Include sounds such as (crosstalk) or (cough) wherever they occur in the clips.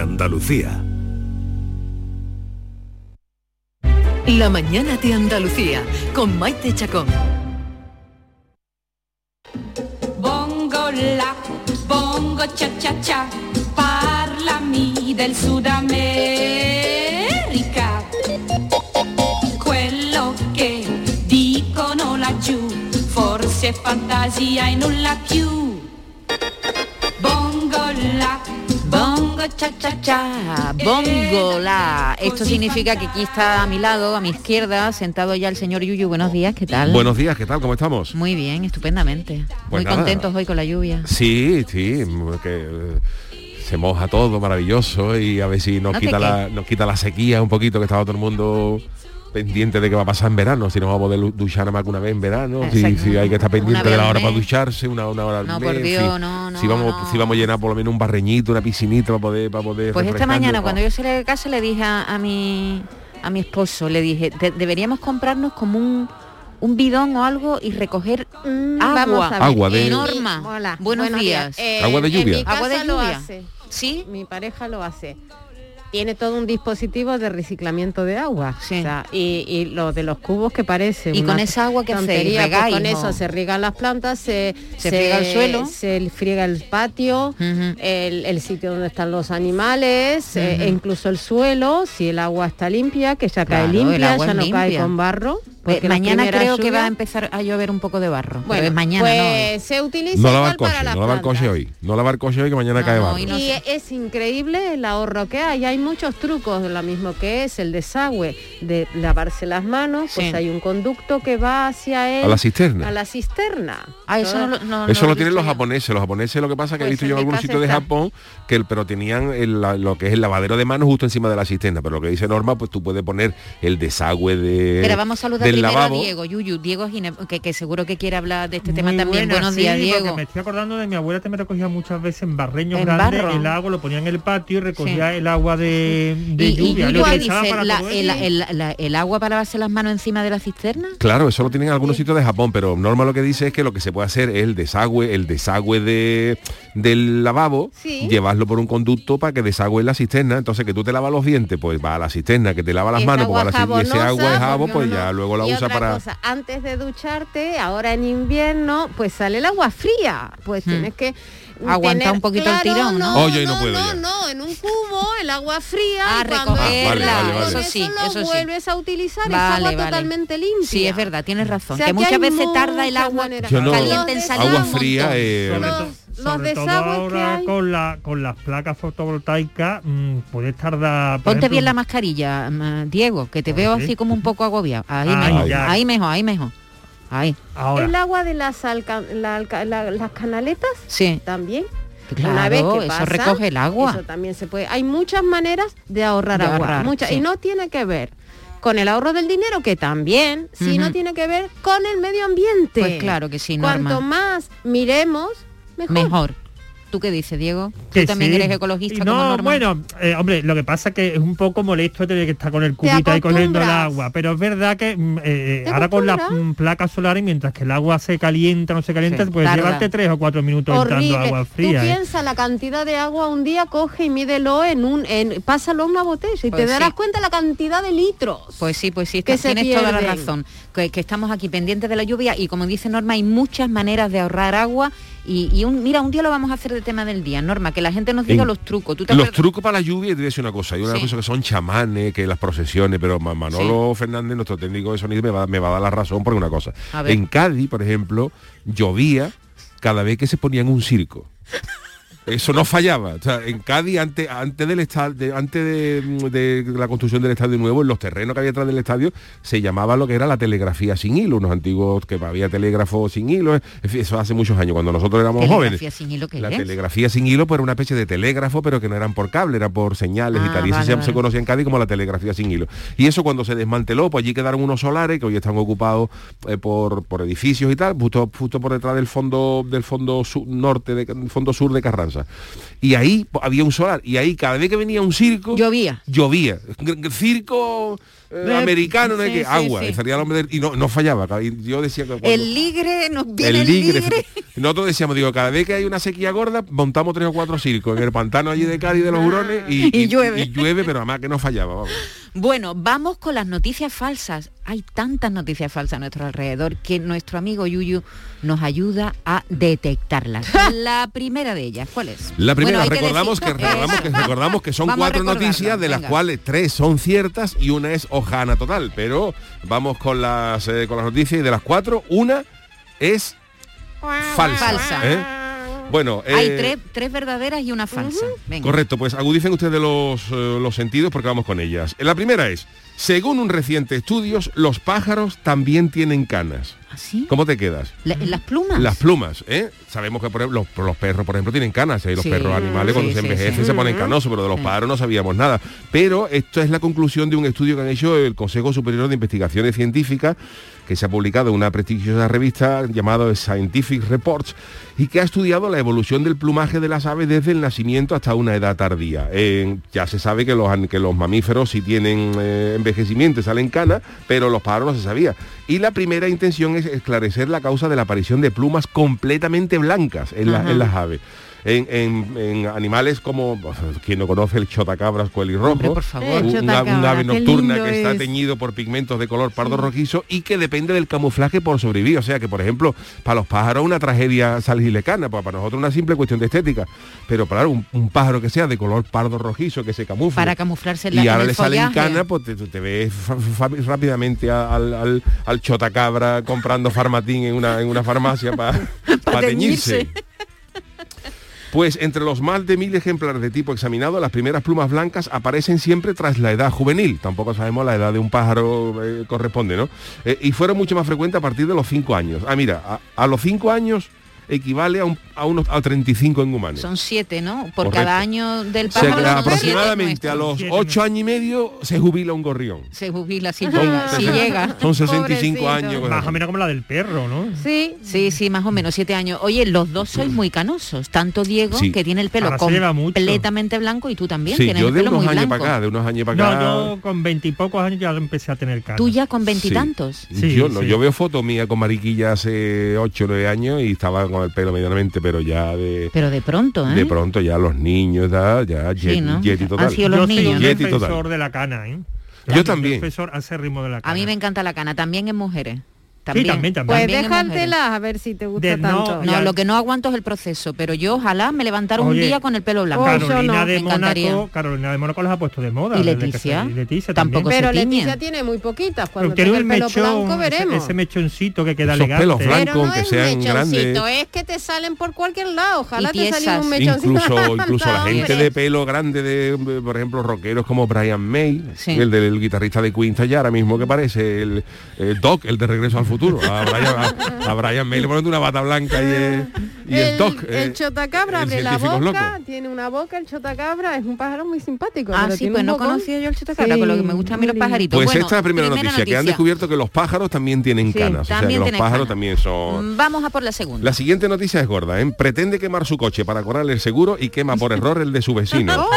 Andalucía. La mañana de Andalucía con Maite Chacón. Bongo la, bongo cha cha cha, parlami del Sud America. Quello che dicono laggiù, forse è fantasia e nulla più. Bongo la, bongo cha cha cha, Bongo la. Esto significa que aquí está a mi lado, a mi izquierda, sentado ya el señor Yuyu. Buenos días, ¿qué tal? Buenos días, ¿qué tal? ¿Cómo estamos? Muy bien, estupendamente. Pues Muy nada. contentos hoy con la lluvia. Sí, sí, que se moja todo, maravilloso, y a ver si nos, No quita, la, nos quita la sequía un poquito, que estaba todo el mundo pendiente de qué va a pasar en verano, si nos vamos a poder duchar nada más que una vez en verano, si, hay que estar pendiente de la hora para ducharse, una, una hora al No, mes, por en Dios, fin. no, no, si vamos, no. si vamos a llenar por lo menos un barreñito, una piscinita para poder, para poder Pues esta mañana cuando yo salí de casa le dije a, a mi a mi esposo, le dije, "De- deberíamos comprarnos como un un bidón o algo y recoger Mm, agua. vamos a ver. Agua de- Norma, Hola, buenos, días. Eh, Agua de En lluvia. mi casa Agua de lo lluvia. hace. ¿Sí? Mi pareja lo hace. Tiene todo un dispositivo de reciclamiento de agua. Sí. O sea, y, y lo de los cubos que parece. ¿Y una con esa agua hacéis? tontería, pues ¿Regáis, con eso se riegan las plantas, se, Se friega el suelo. se friega el patio, el, el sitio donde están los animales, eh, e incluso el suelo, si el agua está limpia, que ya cae Claro, limpia, ya no cae con barro. Porque las mañana creo que va a empezar a llover un poco de barro. Bueno, pero es mañana, pues se utiliza No lavar para coche, las no lavar coche hoy, no lavar coche hoy que mañana No, cae no, barro. y no y sé. Sí. hay un conducto que va hacia él. A la cisterna. A la cisterna. Ah, eso no, lo- no- Eso no lo tienen los japoneses. Los japoneses lo que pasa es que he Pues visto yo en casa sitios de. Japón que el, pero tenían el- la- lo que es el lavadero de manos justo encima de la cisterna. Pero lo que dice Norma, pues tú puedes poner el desagüe de Pero vamos a saludar del lavabo. a Diego, Yuyu, Diego Gine- que, que seguro que quiere hablar de este tema Muy también. buena, Buenos sí, días, Diego. Me estoy acordando de mi abuela que me recogía muchas veces en barreños En grandes barro. el agua, lo ponía en el patio y recogía Sí. el agua de, de Y, y lluvia. Yuyu lo dice, utilizaba para la- el, eso. el- la- el agua para lavarse las manos encima de la cisterna. Claro, eso lo tienen en algunos sitios de Japón, pero Norma lo que dice es que lo que se puede hacer es el desagüe, el desagüe de, del lavabo, Sí. llevarlo por un conducto para que desagüe en la cisterna. Entonces que tú te lavas los dientes, pues va a la cisterna, que te lava las Es manos, pues va a la cisterna, y ese agua es jabón, porque pues ya luego la y usa otra para. cosa, antes de ducharte, ahora en invierno, pues sale el agua fría. Pues Hmm. tienes que Aguantar tener- un poquito el tirón, ¿no? Oh, yo no puedo no, ya. no, en un cubo, el agua fría. Ah, y cuando recogerla, es- vale, eso sí, eso sí. vuelves a utilizar, es Vale, agua vale. totalmente limpia. Sí, es verdad, tienes razón. O sea, que que muchas veces tarda el agua no- caliente en salir agua un montón. fría, eh, sobre los- sobre todo que ahora hay. con la con las placas fotovoltaicas mm, puedes tardar Ponte ejemplo, bien la mascarilla, mm, Diego, que te Ahora veo sí. así como un poco agobiado. Ahí, Ahí, mejor, ahí mejor, ahí mejor. Ahí, ahora El agua de las, alca- la alca- la- las canaletas sí. también. Claro, Una vez que eso pasa, recoge el agua. Eso también se puede. Hay muchas maneras de ahorrar De agua. ahorrar, muchas, sí. Y no tiene que ver con el ahorro del dinero, que también, sino Ujú. tiene que ver con el medio ambiente. Pues claro que sí, Cuanto Norma. más miremos, mejor. Mejor. ¿Tú qué dices, Diego? que Tú también sí. eres ecologista como no, Norma. bueno, eh, hombre, lo que pasa es que es un poco molesto tener que estar con el cubito ahí cogiendo el agua, pero es verdad que mm, eh, Te ahora con las mm, placas solares, mientras que el agua se calienta, no se calienta, Sí, puedes tarda. llevarte tres o cuatro minutos Horrible. entrando agua Tú fría. ¿eh? piensa la cantidad de agua un día, coge y mídelo en un, en, pásalo a una botella y Pues te darás sí. cuenta la cantidad de litros. Pues sí, pues sí, que se tienes toda la razón. Que, que estamos aquí pendientes de la lluvia y como dice Norma, hay muchas maneras de ahorrar agua y, y un, mira, un día lo vamos a hacer de tema del día, Norma, que la gente nos diga En- los trucos. ¿Tú te Los trucos para la lluvia, y te voy a decir una cosa, hay una Sí. cosa que son chamanes, que las procesiones, pero Ma- Manolo Fernández, nuestro técnico de sonido, me va, me va a dar la razón por una cosa. En Cádiz, por ejemplo, llovía cada vez que se ponía en un circo. Eso no fallaba. O sea, en Cádiz, antes, antes del estadio, antes de, de la construcción del estadio nuevo, en los terrenos que había detrás del estadio, se llamaba lo que era la telegrafía sin hilo, unos antiguos que había telégrafo sin hilo, en fin, eso hace muchos años, cuando nosotros éramos jóvenes. Telegrafía sin hilo, ¿qué La es? telegrafía sin hilo pues, era una especie de telégrafo, pero que no eran por cable, era por señales Ah, y tal. Y eso vale, se, vale. se conocía en Cádiz como la telegrafía sin hilo. Y eso cuando se desmanteló, pues allí quedaron unos solares que hoy están ocupados eh, por, por edificios y tal, justo, justo por detrás del fondo del fondo su- norte, de, del fondo sur de Carranza. Casa. Y ahí había un solar. Y ahí cada vez que venía un circo, Llovía. llovía. Circo eh, americano, no hay sí, que sí, agua. sí. Salía el hombre del- y no, no fallaba. Y yo decía que cuando- El ligre, nos viene el el ligre. ligre. Nosotros decíamos, digo, cada vez que hay una sequía gorda, montamos tres o cuatro circos en el pantano allí de Cádiz de los Hurones (laughs) y, Y llueve. y llueve, pero además que no fallaba. vamos. Bueno, vamos con las noticias falsas. Hay tantas noticias falsas a nuestro alrededor que nuestro amigo Yuyu nos ayuda a detectarlas. (laughs) La primera de ellas, ¿cuál es? La primera, Bueno, recordamos, que, recordamos, que, (laughs) recordamos que son Vamos cuatro noticias, de las venga. cuales tres son ciertas y una es hojana total. Pero vamos con las, eh, con las noticias y de las cuatro, una es falsa. Falsa. ¿eh? Bueno, Hay eh, tres, tres verdaderas y una falsa. Venga. Correcto, pues agudicen ustedes los, los sentidos porque vamos con ellas. La primera es, según un reciente estudio, los pájaros también tienen canas. ¿Así? ¿Cómo te quedas? La- ¿Las plumas? Las plumas, ¿eh? Sabemos que por ejemplo, los, los perros, por ejemplo, tienen canas, ¿eh? los Sí, perros animales cuando sí, se envejecen se ponen canosos, pero de los pájaros no sabíamos nada. Pero esto es la conclusión de un estudio que han hecho el Consejo Superior de Investigaciones Científicas, que se ha publicado en una prestigiosa revista llamada Scientific Reports, y que ha estudiado la evolución del plumaje de las aves desde el nacimiento hasta una edad tardía. Eh, ya se sabe que los, que los mamíferos sí tienen eh, envejecimiento, salen canas, pero los pájaros no se sabía. Y la primera intención es esclarecer la causa de la aparición de plumas completamente blancas en, la- en las aves. En, en- en animales como, quien no conoce el chotacabras coelirrojo, Hombre, por favor. El un, un ave nocturna que está es. teñido por pigmentos de color pardo rojizo y que depende del camuflaje por sobrevivir. O sea que, por ejemplo, para los pájaros una tragedia salilecana, pues para nosotros una simple cuestión de estética. Pero claro, un, un pájaro que sea de color pardo rojizo, que se camufle. Para camuflarse la- y ahora le salen canas, pues te, te ves rápidamente al, al, al chotacabra comprando farmatín en una, en una farmacia para (laughs) teñirse. teñirse. Pues entre los más de mil ejemplares de tipo examinado, las primeras plumas blancas aparecen siempre tras la edad juvenil. Tampoco sabemos la edad de un pájaro eh, corresponde, ¿no? Eh, y fueron mucho más frecuentes a partir de los 5 años. Ah, mira, a, los 5 años equivale a, un- a unos a 35 en humanos. Son siete, ¿no? Por Correcto. cada año del o sea pájaro. que son siete aproximadamente a los 8 años y medio se jubila un gorrión. Se jubila si Son, llega. si llega. son 65 Pobrecito. años. Más o menos como la del perro, ¿no? Sí, Sí, sí, más o menos, siete años. Oye, los dos sois muy canosos. Tanto Diego, Sí. que tiene el pelo completamente blanco, y tú también Sí, tienes yo el de pelo unos muy años blanco. para acá, de unos años para acá. No, yo con veintipocos años ya empecé a tener cara. Tú ya con veintitantos. Sí, yo no, yo veo fotos mías con mariquilla hace 8 o 9 años y estaba con el pelo medianamente, pero ya de, Pero de pronto, ¿eh? de pronto ya los niños, ya, ya Sí, jet- ¿no? yeti total. Han sido yo los soy niños. un Yeti defensor total. de la cana, ¿eh? Yo también. Defensor acérrimo de la cana. A mí me encanta la cana, también en mujeres. También, también. pues en mujeres. dejártela a ver si te gusta De- tanto. No, lo que no aguanto es el proceso, pero yo ojalá me levantara un día con el pelo blanco. Oh, yo Carolina no, de. Mónaco, Carolina de Mónaco las ha puesto de moda. ¿Y Leticia? se- y Leticia Tampoco también. Pero se. Leticia tiene muy poquitas. Cuando Pero tiene el el pelo mechón, blanco ese- veremos. Ese, mechoncito que queda Esos elegante. pelos blancos. Pero no que es sean mechoncito, grandes. es que te salen por cualquier lado. Ojalá te saliera un mechoncito. Incluso, (laughs) incluso la gente de pelo grande de, por ejemplo, rockeros como Brian May, Sí. el del guitarrista de Queen ya ahora mismo que parece el, el Doc, el de Regreso al Futuro. A Brian, a, a Brian May le ponen una bata blanca y, eh, y el, el, el eh, chotacabra el abre la boca, loco. tiene una boca, el chotacabra es un pájaro muy simpático. Ah, sí, pues no bocón. conocía yo el chotacabra, con lo que me gustan a mí los pajaritos. Pues Bueno, esta es la primera, noticia, que han descubierto que los pájaros también tienen Sí, canas. o sea, que los pájaros canas. también son... Mm, Vamos a por la segunda. La siguiente noticia es gorda, ¿eh? Pretende quemar su coche para cobrarle el seguro y quema por error el de su vecino. (laughs)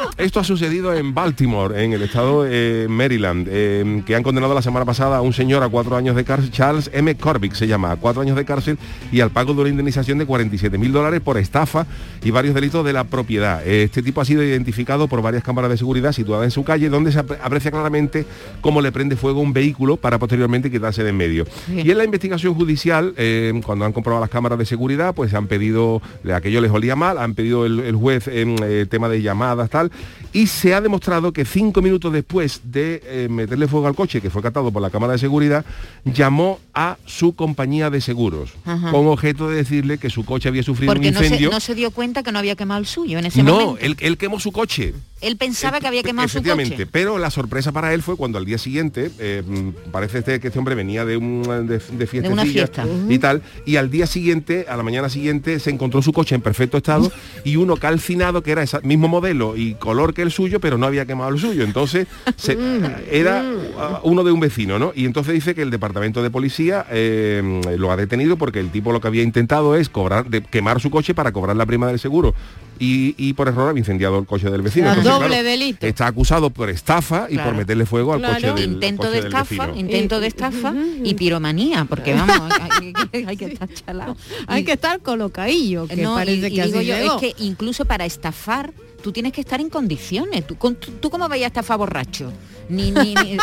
Oh. Esto ha sucedido en Baltimore, en el estado de Maryland, eh, que han condenado la semana pasada a un señor a cuatro años de cárcel, Charles M. Corbick se llama, a cuatro años de cárcel y al pago de una indemnización de 47 mil dólares por estafa y varios delitos de la propiedad. Este tipo ha sido identificado por varias cámaras de seguridad situadas en su calle, donde se apre- aprecia claramente cómo le prende fuego un vehículo para posteriormente quitarse de en medio. Bien. Y en la investigación judicial, eh, cuando han comprobado las cámaras de seguridad, pues han pedido, aquello les olía mal, han pedido el, el juez en eh, tema de llamadas, tal, y se ha demostrado que cinco minutos después de eh, meterle fuego al coche, que fue catado por la cámara de seguridad, llamó a su compañía de seguros, Ajá. con objeto de decirle que su coche había sufrido Porque un no se, incendio. no se dio cuenta que no había quemado el suyo en ese No, momento. él, él quemó su coche. Él pensaba que había quemado su Efectivamente, coche. pero la sorpresa para él fue cuando al día siguiente, eh, mm, parece este- que este hombre venía de, un, de, de fiestecilla una fiesta. y tal, y al día siguiente, a la mañana siguiente, se encontró su coche en perfecto estado y uno calcinado que era ese mismo modelo y color que el suyo, pero no había quemado el suyo. Entonces, se- (laughs) era uh, uno de un vecino, ¿no? Y entonces dice que el departamento de policía eh, lo ha detenido porque el tipo lo que había intentado es cobrar, de, quemar su coche para cobrar la prima del seguro. Y, y por error había incendiado el coche del vecino. Entonces, doble delito. Está acusado por estafa y Claro. por meterle fuego al Claro. coche del intento coche de del estafa, vecino. intento de estafa y piromanía, porque vamos, hay, (laughs) hay- hay que estar chalado. Hay Y- que estar colocadillo, que no, y- parece y que digo yo, es que incluso para estafar tú tienes que estar en condiciones. ¿Tú, con- tú, tú cómo vayas a estafar borracho? Ni, ni, ni-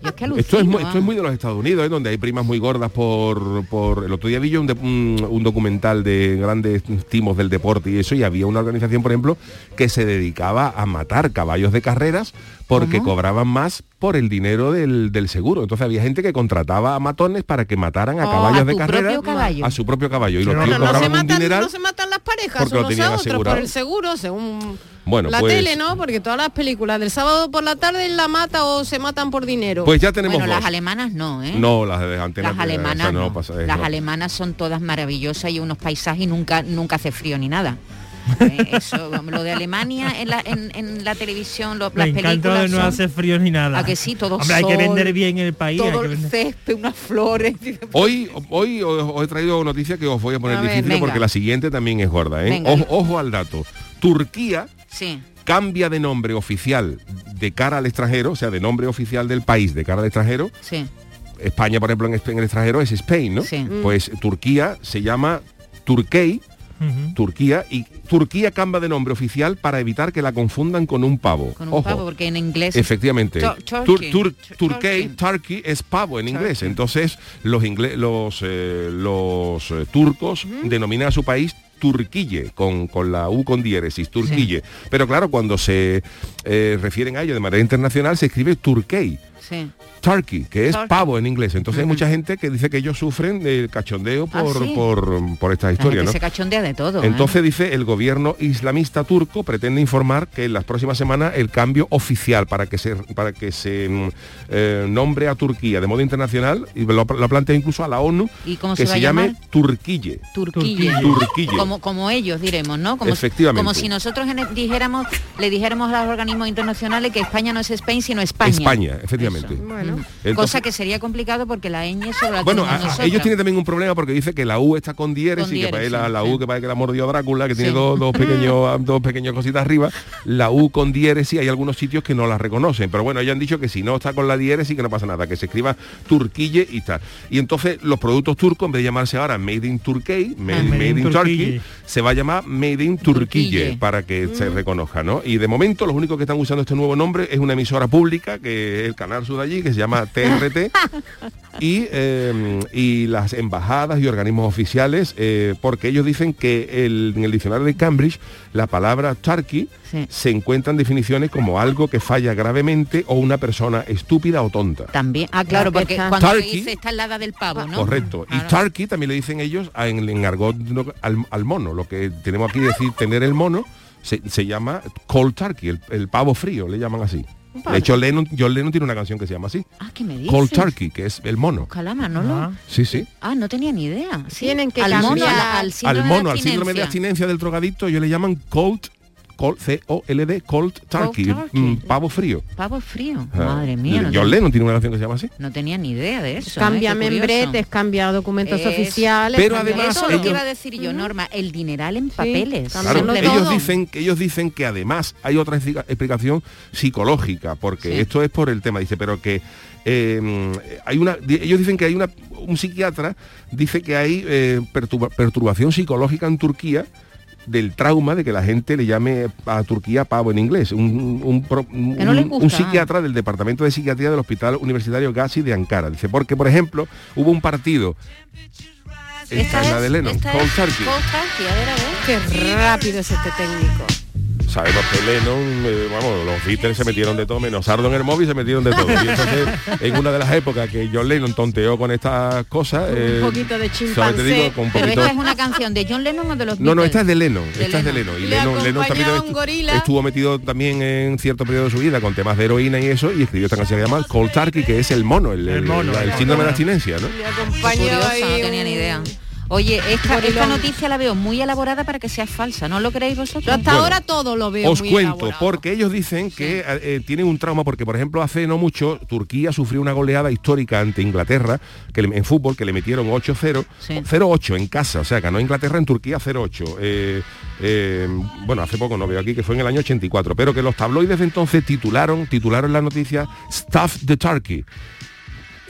yo es que alucino, Esto es, muy, esto es vamos. muy de los Estados Unidos, ¿eh? donde hay primas muy gordas por, por... El otro día vi yo un, de- un- un documental de grandes timos del deporte y eso, y había una organización, por ejemplo, que se dedicaba a matar caballos de carreras porque ¿Cómo? cobraban más por el dinero del, del seguro. Entonces había gente que contrataba a matones para que mataran a Oh, caballos a de tu carrera propio caballo. a su propio caballo. Y los tíos no se, un matan, dineral. no se matan las parejas porque lo unos tenían a otros asegurado. por el seguro, según Bueno, la pues- tele, ¿no? Porque todas las películas del sábado por la tarde la mata o se matan por dinero. Pues ya tenemos Bueno, dos. las alemanas no, ¿eh? No, las de antenas. Las de- alemanas, no no. pasa, las no. alemanas son todas maravillosas y unos paisajes y nunca nunca hace frío ni nada. (laughs) Eh, Eso, lo de Alemania en la, en, en la televisión, lo- Me las películas de no son- hace frío ni nada. ¿A que sí? Todo Hombre, hay que vender bien el país. todo el vender- césped, unas flores. (laughs) Hoy, hoy os, os he traído noticias que os voy a poner A ver, difíciles venga. porque la siguiente también es gorda. ¿eh? Venga. Ojo, ojo al dato. Turquía Sí. cambia de nombre oficial de cara al extranjero, o sea, de nombre oficial del país de cara al extranjero. Sí, España, por ejemplo, en, en el extranjero es Spain, ¿no? Sí. Mm. Pues Turquía se llama Turkey. Turquía, y Turquía cambia de nombre oficial para evitar que la confundan con un pavo. con un Ojo. pavo, porque en inglés... Efectivamente. Tur- Tur- turkey. tur- Tur- Turkey, turkey es pavo en inglés. Entonces los ingle- los, eh, los eh, turcos denominan a su país Turquille, con, con la U con diéresis, Turquille. Pero claro, cuando se eh, refieren a ello de manera internacional se escribe Turkey. Sí. Turkey, que es Turkey. pavo en inglés. Entonces hay mucha gente que dice que ellos sufren del cachondeo Ah, por, sí. por, por esta historia, se cachondea de todo. ¿eh? Entonces dice el gobierno islamista turco pretende informar que en las próximas semanas el cambio oficial para que se para que se mm, eh, nombre a Turquía de modo internacional y lo, lo plantea incluso a la ONU ¿Y cómo que se llame? Turquille. Turquille. Turquille. Como, como ellos diremos, ¿no? Como, Efectivamente. Como si nosotros dijéramos, le dijéramos a los organismos internacionales que España no es Spain, sino España. España, efectivamente. Bueno. Mm. Entonces- Cosa que sería complicado porque la ñ solo la Bueno, a- a- ellos tienen también un problema porque dice que la U está con diéresis, Con que parece la. U que parece que la mordió Drácula, que tiene dos, dos (laughs) pequeños dos pequeñas cositas arriba. La U con diéresis, hay algunos sitios que no la reconocen, pero bueno, ellos han dicho que si no está con la diéresis que no pasa nada, que se escriba Turquille y tal. Y entonces los productos turcos, en vez de llamarse ahora Made in Turkey, Made, Ah. made in Turkey, se va a llamar Made in Turquille, Turquille. para que se reconozca, ¿no? Y de momento los únicos que están usando este nuevo nombre es una emisora pública, que es el canal Sur de allí, que se llama TRT, (laughs) y, eh, y las embajadas y organismos oficiales, eh, porque ellos dicen que el- en el diccionario de Cambridge la palabra turkey Sí. se encuentra en definiciones como algo que falla gravemente o una persona estúpida o tonta. También. Ah, claro, Claro que porque está. cuando se dice está al lado del pavo, ¿no? Correcto. Y Claro. turkey también le dicen ellos a- en, en argot no, al, al mono. Lo que tenemos aquí decir tener el mono se, se llama cold turkey, el, el pavo frío, le llaman así. De hecho, Lennon, John Lennon tiene una canción que se llama así. Ah, ¿qué me dices? Cold turkey, que es el mono. Ojalá, Manolo. Ah. Sí, sí. Ah, no tenía ni idea. Sí. Tienen que al mono, cambiar. al, al síndrome al de mono, al síndrome de abstinencia. abstinencia del drogadicto, ellos le llaman cold, cold C-O-L-D, cold turkey, turkey. mm, pavo frío. Pavo frío. Ah, Madre mía. No, John tenía- Lennon tiene una canción que se llama así. no tenía ni idea de eso. Cambia ¿eh? Qué curioso. membretes, cambia documentos Es- oficiales. Pero cambia además Eso es todo. lo que ellos- iba a decir yo, Norma, el dineral en papeles. Claro, ellos todo. dicen que ellos dicen que además hay otra explica- explicación psicológica, porque Sí. esto es por el tema, dice, pero que eh, hay una, ellos dicen que hay una, un psiquiatra dice que hay eh, perturba- perturbación psicológica en Turquía del trauma de que la gente le llame a Turquía pavo en inglés. Un, un no gusta. psiquiatra del Departamento de Psiquiatría del Hospital Universitario Gazi de Ankara. Dice, porque por ejemplo hubo un partido esta es la de Lennon, esta Cold es Turkey. Cold Turkey, a ver, a ver. Qué rápido es este técnico. Sabemos que Lennon, eh, vamos, los Beatles se metieron de todo, menos Sardo en el móvil se metieron de todo. Y entonces, en una de las épocas que John Lennon tonteó con estas cosas, eh, Un poquito de digo, chimpancé. con un Pero esta es una canción de John Lennon o de los No, no, Beatles? esta es de Lennon, De esta es de Lennon. Y Le Lennon, Lennon también estuvo metido también en cierto periodo de su vida con temas de heroína y eso, y escribió esta canción que se llama Cold Turkey, que es el mono, el, El mono, la- el el síndrome de abstinencia, ¿no? Le Qué acompañaba curioso, ahí no tenía ni idea. Oye, esta, noticia la veo muy elaborada para que sea falsa, ¿no lo creéis vosotros? Yo hasta Bueno, ahora todo lo veo Os muy cuento, elaborado. porque ellos dicen que eh, tienen un trauma, porque por ejemplo hace no mucho Turquía sufrió una goleada histórica ante Inglaterra, que le- en fútbol, que le metieron 8-0, Sí. 0-8 en casa, o sea, ganó Inglaterra en Turquía 0-8. Eh, eh, bueno, hace poco no veo aquí que fue en el año 84, pero que los tabloides de entonces titularon, titularon la noticia Stuff the Turkey.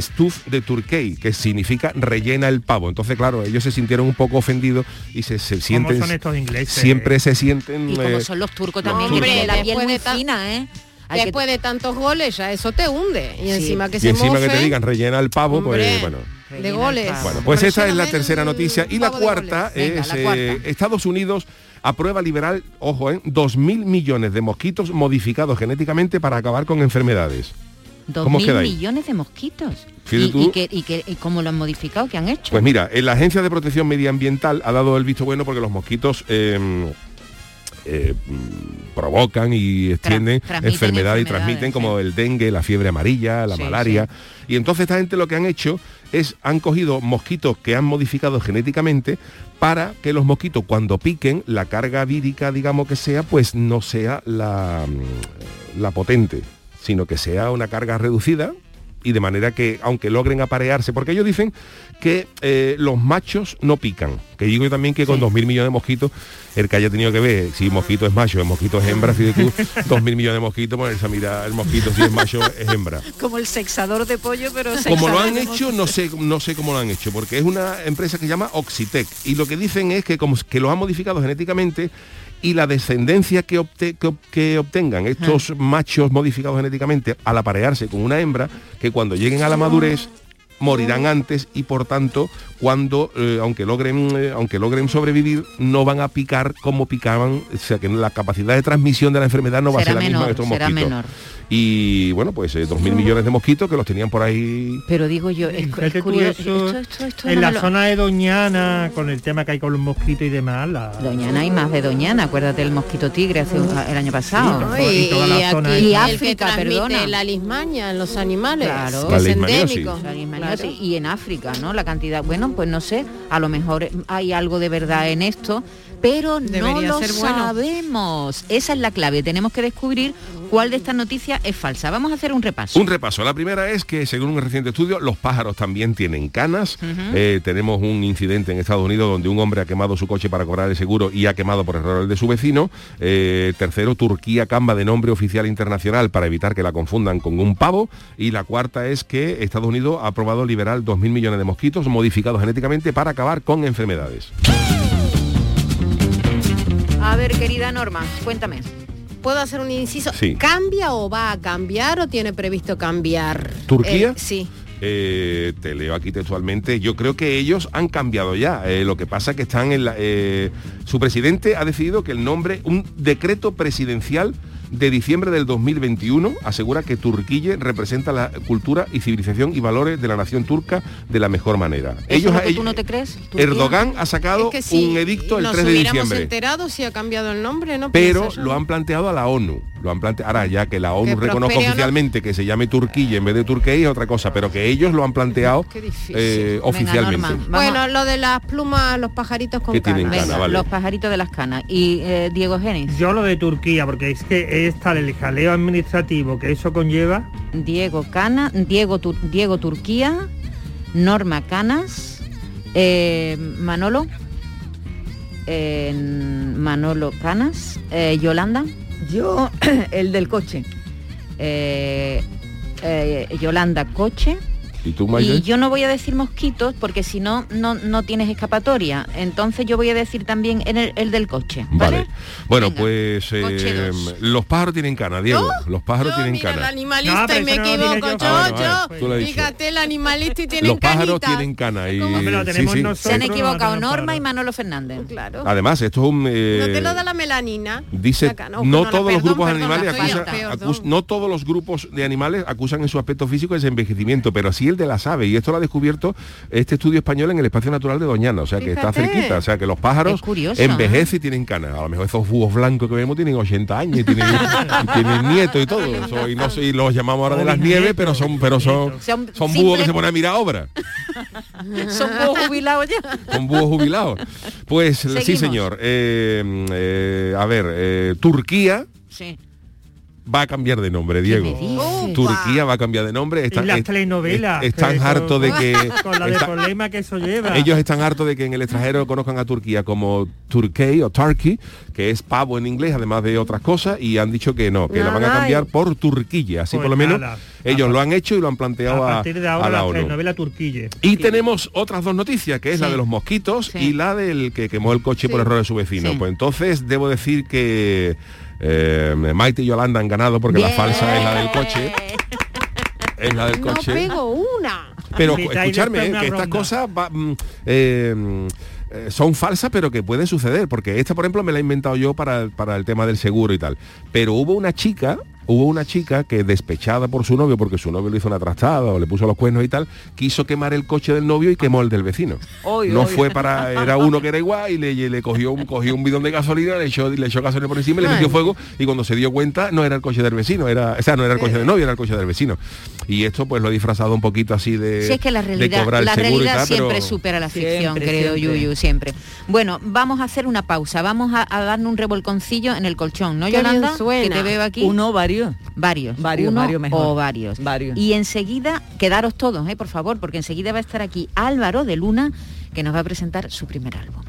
Stuff de Turkey, que significa rellena el pavo. Entonces, claro, ellos se sintieron un poco ofendidos y se, se ¿Cómo sienten. son estos ingleses? Siempre se sienten. Y como eh, son los turcos los también, que tienen la piel muy fina, ¿eh? Después de tantos goles ya eso te hunde. Y Sí. encima que y se encima que te digan rellena el pavo, hombre, pues bueno. de goles. Bueno, pues esta es la tercera noticia. Y la cuarta. Venga, es la eh. Estados Unidos aprueba liberar, ojo, eh, 2.000 millones de mosquitos modificados genéticamente para acabar con enfermedades. Dos ¿Cómo mil millones de mosquitos. ¿Y, que, y, que- y cómo lo han modificado? ¿Qué han hecho? Pues mira, en la Agencia de Protección Medioambiental ha dado el visto bueno porque los mosquitos eh, eh, provocan y extienden enfermedades y transmiten como sí. el dengue, la fiebre amarilla, la Sí, malaria. Y entonces esta gente lo que han hecho es, han cogido mosquitos que han modificado genéticamente para que los mosquitos cuando piquen, la carga vírica, digamos que sea, pues no sea la, la potente, sino que sea una carga reducida y de manera que aunque logren aparearse, porque ellos dicen que eh, los machos no pican, que digo yo también que con dos mil millones de mosquitos, el que haya tenido que ver si mosquito es macho, el mosquito es hembra, fíjate tú, (laughs) dos mil millones de mosquitos, ponerse a mirar el mosquito si es macho es hembra. (laughs) Como el sexador de pollo, pero Como lo han hecho, no sé, no sé cómo lo han hecho, porque es una empresa que se llama Oxitec. Y lo que dicen es que como que lo han modificado genéticamente y la descendencia que, obte- que ob- que obtengan estos machos modificados genéticamente al aparearse con una hembra, que cuando lleguen a la madurez morirán antes y por tanto cuando eh, aunque logren eh, aunque logren sobrevivir no van a picar como picaban o sea que la capacidad de transmisión de la enfermedad no va a ser la misma de menor, estos será mosquitos menor. y bueno pues eh, dos mil millones de mosquitos que los tenían por ahí Pero digo yo, es, curioso. eso, Esto, esto, esto en no la lo- zona de Doñana, con el tema que hay con los mosquitos y demás, la... Doñana hay más de Doñana, acuérdate del mosquito tigre hace un- el año pasado. ¿no? y Y, toda la y zona aquí de- Y el África, que perdona. la lismaña en los animales, Claro. es endémico. Claro. Y en África, ¿no? La cantidad, bueno, pues no sé, a lo mejor hay algo de verdad en esto, pero no lo ser bueno. sabemos. Esa es la clave, tenemos que descubrir cuál de estas noticias es falsa. Vamos a hacer un repaso. Un repaso. La primera es que, según un reciente estudio, los pájaros también tienen canas. Eh, tenemos un incidente en Estados Unidos donde un hombre ha quemado su coche para cobrar el seguro y ha quemado por error el de su vecino. Eh, tercero, Turquía camba de nombre oficial internacional para evitar que la confundan con un pavo. Y la cuarta es que Estados Unidos ha aprobado liberar 2.000 millones de mosquitos modificados genéticamente para acabar con enfermedades. A ver, querida Norma, cuéntame. ¿Puedo hacer un inciso? Sí. ¿Cambia o va a cambiar o tiene previsto cambiar? ¿Turquía? Eh, sí. Eh, te leo aquí textualmente. Yo creo que ellos han cambiado ya. Eh, lo que pasa que están en la. eh, su presidente ha decidido que el nombre, un decreto presidencial de diciembre del 2021 asegura que Turquía representa la cultura y civilización y valores de la nación turca de la mejor manera. ¿Eso es lo que ellos- tú no te crees? Turquía? Erdogan ha sacado Es que si un edicto el nos 3 de hubiéramos diciembre. enterado si ha cambiado el nombre, ¿no? Pero lo han planteado a la ONU. Lo han planteado ahora ya que la ONU Que reconozca prospere o no. oficialmente que se llame Turquía en vez de Turquía es otra cosa, pero que ellos lo han planteado eh, oficialmente. Bueno, lo de las plumas, los pajaritos con canas. cana, Venga, vale. los pajaritos de las canas. Y eh, Diego Genis. Yo lo de Turquía, porque es que es tal el jaleo administrativo que eso conlleva. Diego Cana, Diego, Tur- Diego Turquía, Norma Canas, eh, Manolo, eh, Manolo Canas, eh, Yolanda, Yo, (clears throat) el del coche. eh, eh, Yolanda Coche, ¿Y tú? Y yo no voy a decir mosquitos porque si no, no, no tienes escapatoria. Entonces yo voy a decir también en el, el del coche. ¿vale? Vale. Bueno, Venga, pues eh, los pájaros tienen cana, Diego. Los pájaros Yo, tienen mira, el cana. animalista No, pero y me equivoco. yo. Yo, Ah, bueno, tú. Fíjate, el animalista y tienen Los pájaros canita. tienen cana y lo sí, tenemos sí. Se han equivocado Norma y. Manolo Fernández. Claro. Además, esto es un eh, no te lo da la melanina. Dice, La cana. Ojo, no todos los grupos de perdón, animales acusan, no todos los grupos de animales acusan en su aspecto físico ese envejecimiento, pero sí el de las aves, y esto lo ha descubierto este estudio español en el espacio natural de Doñana, o sea que está cerquita, o sea que los pájaros curioso, envejecen y tienen canas. A lo mejor esos búhos blancos que vemos tienen 80 años y tienen, y tienen nietos y todo. (laughs) Eso, y, no y los llamamos ahora de las nieves, pero son, pero son, Son son búhos que se ponen a mirar obras. Son búhos jubilados ya. con búhos jubilados. Pues sí, señor. Eh, eh, a ver, eh, Turquía Sí. Va a cambiar de nombre, Diego. Upa. Turquía va a cambiar de nombre. Están, y las telenovelas. est- están hartos de que... (laughs) Con la de está- problema que eso lleva. ellos están hartos de que en el extranjero conozcan a Turquía como Turkey o Turkey, que es pavo en inglés, además de otras cosas, y han dicho que no, que la van a cambiar por Turquilla. Así Pues por lo menos nada. ellos A lo han hecho y lo han planteado a a, partir de a ahora la la ONU. telenovela Turquille. Y tenemos otras dos noticias, que es la de los mosquitos Sí. y la del que quemó el coche por error de su vecino. Sí. Pues entonces debo decir que eh, Maite y Yolanda han ganado porque la falsa es la del coche. Es la del No coche. pego una. Pero escucharme, eh, una que estas cosas va- mm, eh, eh, son falsas, pero que pueden suceder, porque esta, por ejemplo, me la he inventado yo para, para el tema del seguro y tal. Pero hubo una chica, hubo una chica que despechada por su novio, porque su novio le hizo una trastada o le puso los cuernos y tal, quiso quemar el coche del novio y quemó el del vecino. Oy, no oy. fue para, era uno que era igual y le, y le cogió un cogió un bidón de gasolina, le echó, le echó gasolina por encima y le metió fuego y cuando se dio cuenta no era el coche del vecino, era, o sea, no era el coche del novio, era el coche del vecino. Y esto pues lo he disfrazado un poquito así de, Si es que la de realidad, cobrar el la seguro y realidad tal, siempre pero- supera la ficción, Siempre, creo siempre. Yuyu, siempre. Bueno, vamos a hacer una pausa, vamos a, a darle un revolconcillo en el colchón, ¿no, Qué bien Yolanda? suena. Que te veo aquí. Uno, varios. Varios. Varios, Uno varios mejor. O varios. Varios. Y enseguida, quedaros todos, eh, por favor, porque enseguida va a estar aquí Álvaro de Luna, que nos va a presentar su primer álbum.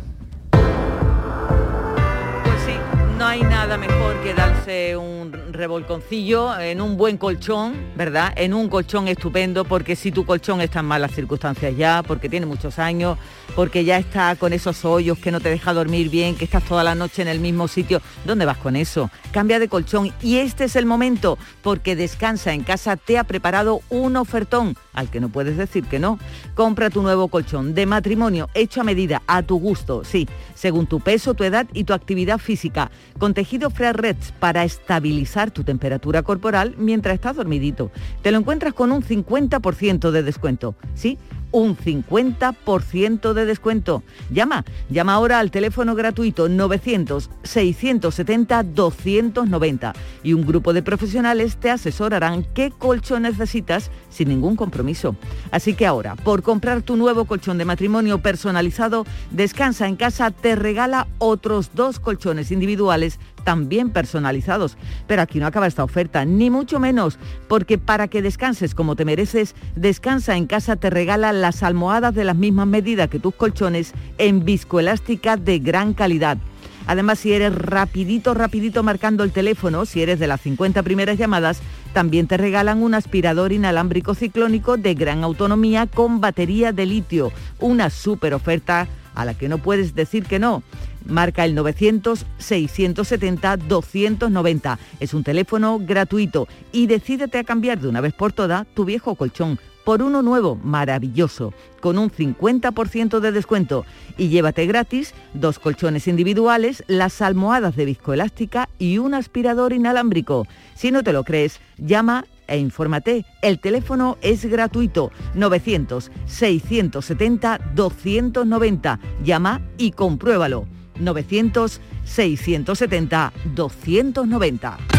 Pues sí, no hay nada mejor que darse un revolconcillo en un buen colchón, ¿verdad? En un colchón estupendo, porque si tu colchón está en malas circunstancias ya, porque tiene muchos años, porque ya está con esos hoyos que no te deja dormir bien, que estás toda la noche en el mismo sitio, ¿dónde vas con eso? Cambia de colchón y este es el momento, porque Descansa en casa te ha preparado un ofertón al que no puedes decir que no. Compra tu nuevo colchón de matrimonio hecho a medida, a tu gusto, sí, según tu peso, tu edad y tu actividad física, con Reds para estabilizar tu temperatura corporal mientras estás dormidito. Te lo encuentras con un 50% de descuento, ¿sí? Un 50% de descuento. Llama, llama ahora al teléfono gratuito 900-670-290 y un grupo de profesionales te asesorarán qué colchón necesitas sin ningún compromiso. Así que ahora, por comprar tu nuevo colchón de matrimonio personalizado, Descansa en casa te regala otros dos colchones individuales también personalizados. Pero aquí no acaba esta oferta, ni mucho menos, porque para que descanses como te mereces, Descansa en casa te regala las almohadas de las mismas medidas que tus colchones en viscoelástica de gran calidad. Además, si eres rapidito, rapidito marcando el teléfono, si eres de las 50 primeras llamadas, también te regalan un aspirador inalámbrico ciclónico de gran autonomía con batería de litio. Una súper oferta a la que no puedes decir que no. Marca el 900-670-290. Es un teléfono gratuito y decídete a cambiar de una vez por todas tu viejo colchón por uno nuevo, maravilloso, con un 50% de descuento. Y llévate gratis dos colchones individuales, las almohadas de viscoelástica y un aspirador inalámbrico. Si no te lo crees, llama e infórmate. El teléfono es gratuito. 900-670-290. Llama y compruébalo. 900-670-290.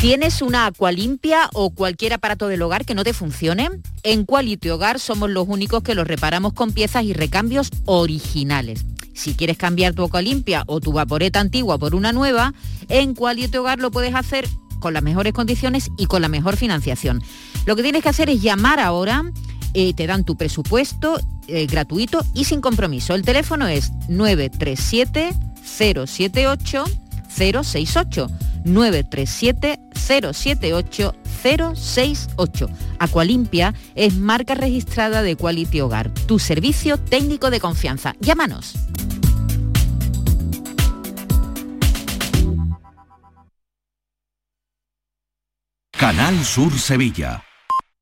¿Tienes una limpia o cualquier aparato del hogar que no te funcione? En Quality Hogar somos los únicos que los reparamos con piezas y recambios originales. Si quieres cambiar tu limpia o tu vaporeta antigua por una nueva, en Quality Hogar lo puedes hacer con las mejores condiciones y con la mejor financiación. Lo que tienes que hacer es llamar ahora, eh, te dan tu presupuesto eh, gratuito y sin compromiso. El teléfono es 937 078 068 937 078 068. Aqualimpia es marca registrada de Quality Hogar, tu servicio técnico de confianza. Llámanos. Canal Sur Sevilla.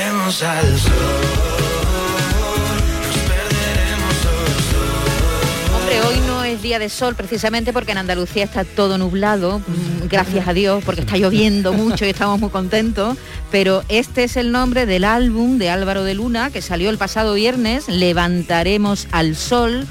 Al sol. Hombre, hoy no es día de sol precisamente porque en Andalucía está todo nublado, mm, gracias a Dios, porque está lloviendo mucho y estamos muy contentos. Pero este es el nombre del álbum de Álvaro de Luna que salió el pasado viernes, Levantaremos al Sol,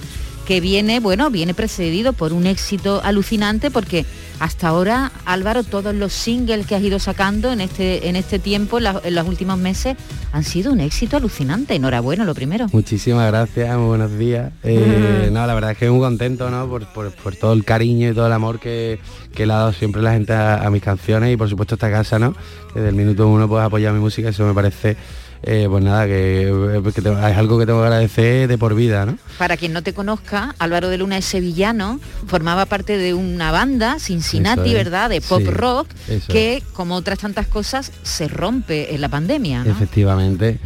que viene, bueno, viene precedido por un éxito alucinante porque hasta ahora, Álvaro, todos los singles que has ido sacando en este, en este tiempo, en, la- en los últimos meses, han sido un éxito alucinante. Enhorabuena, lo primero. Muchísimas gracias, muy buenos días. Eh, no, la verdad es que muy contento ¿no? por, por- por todo el cariño y todo el amor que, que le ha dado siempre la gente a, a mis canciones y por supuesto esta casa, ¿no? Que desde el minuto uno pues apoyar mi música, eso me parece, eh, pues nada, que, que tengo- es algo que tengo que agradecer de por vida, ¿no? Para quien no te conozca, Álvaro de Luna es sevillano, formaba parte de una banda, Cincinnati, es. ¿verdad?, de pop Sí, rock, que, como otras tantas cosas, se rompe en la pandemia, ¿no? Efectivamente.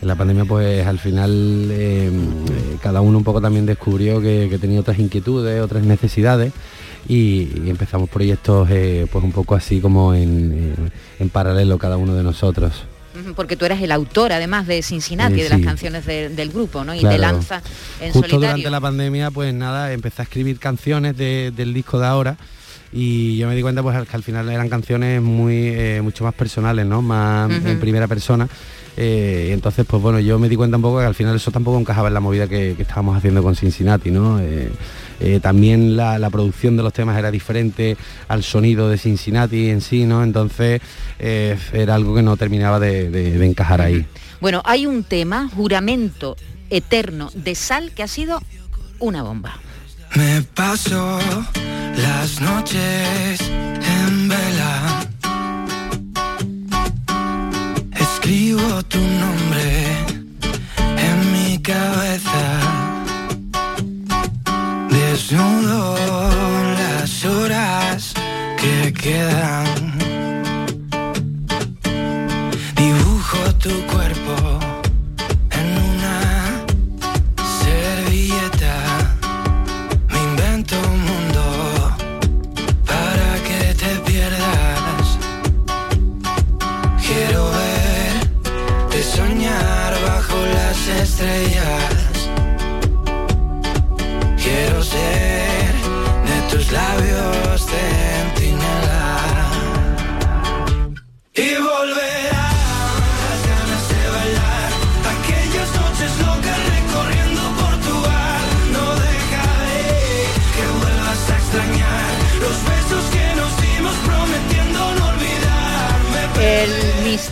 En la pandemia pues al final eh, cada uno un poco también descubrió que, que tenía otras inquietudes, otras necesidades y, y empezamos proyectos eh, pues un poco así como en, eh, en paralelo cada uno de nosotros. Porque tú eras el autor, además de Cincinnati, Eh, de las canciones de- del grupo, ¿no? Y Claro. te lanza en Justo solitario. durante la pandemia, pues nada, empecé a escribir canciones de- del disco de ahora y yo me di cuenta pues que al final eran canciones muy eh, mucho más personales, ¿no? Más en primera persona. Eh, y entonces, pues bueno, yo me di cuenta un poco que al final eso tampoco encajaba en la movida que, que estábamos haciendo con Cincinnati, ¿no? Eh, eh, también la, la producción de los temas era diferente al sonido de Cincinnati en sí, ¿no? Entonces eh, era algo que no terminaba de, de- de encajar ahí. Bueno, hay un tema, juramento eterno de sal, que ha sido una bomba. Me paso las noches en vela. Escribo tu nombre en mi cabeza. Desnudo las horas que quedan.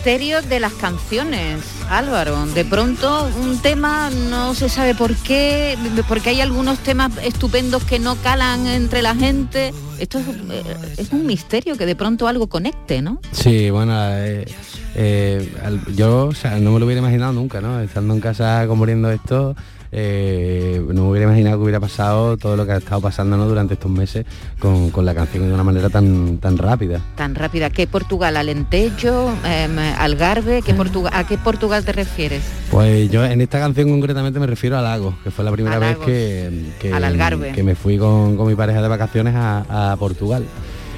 Misterio de las canciones, Álvaro. De pronto un tema no se sabe por qué, porque hay algunos temas estupendos que no calan entre la gente. Esto es, eh, un misterio que de pronto algo conecte, ¿no? Sí, bueno, eh, eh, yo no me lo hubiera imaginado nunca, ¿no? Estando en casa comoniendo esto, eh, no me hubiera imaginado que hubiera pasado todo lo que ha estado pasando ¿no? durante estos meses con, con la canción de una manera tan, tan rápida. Tan rápida. ¿Qué Portugal? ¿Alentejo? em, ¿Algarve? ¿Qué Portugal, ¿A qué Portugal te refieres? Pues yo en esta canción concretamente me refiero a Lagos, que fue la primera vez que, que, Al Algarve. que me fui con, con mi pareja de vacaciones a, a Portugal.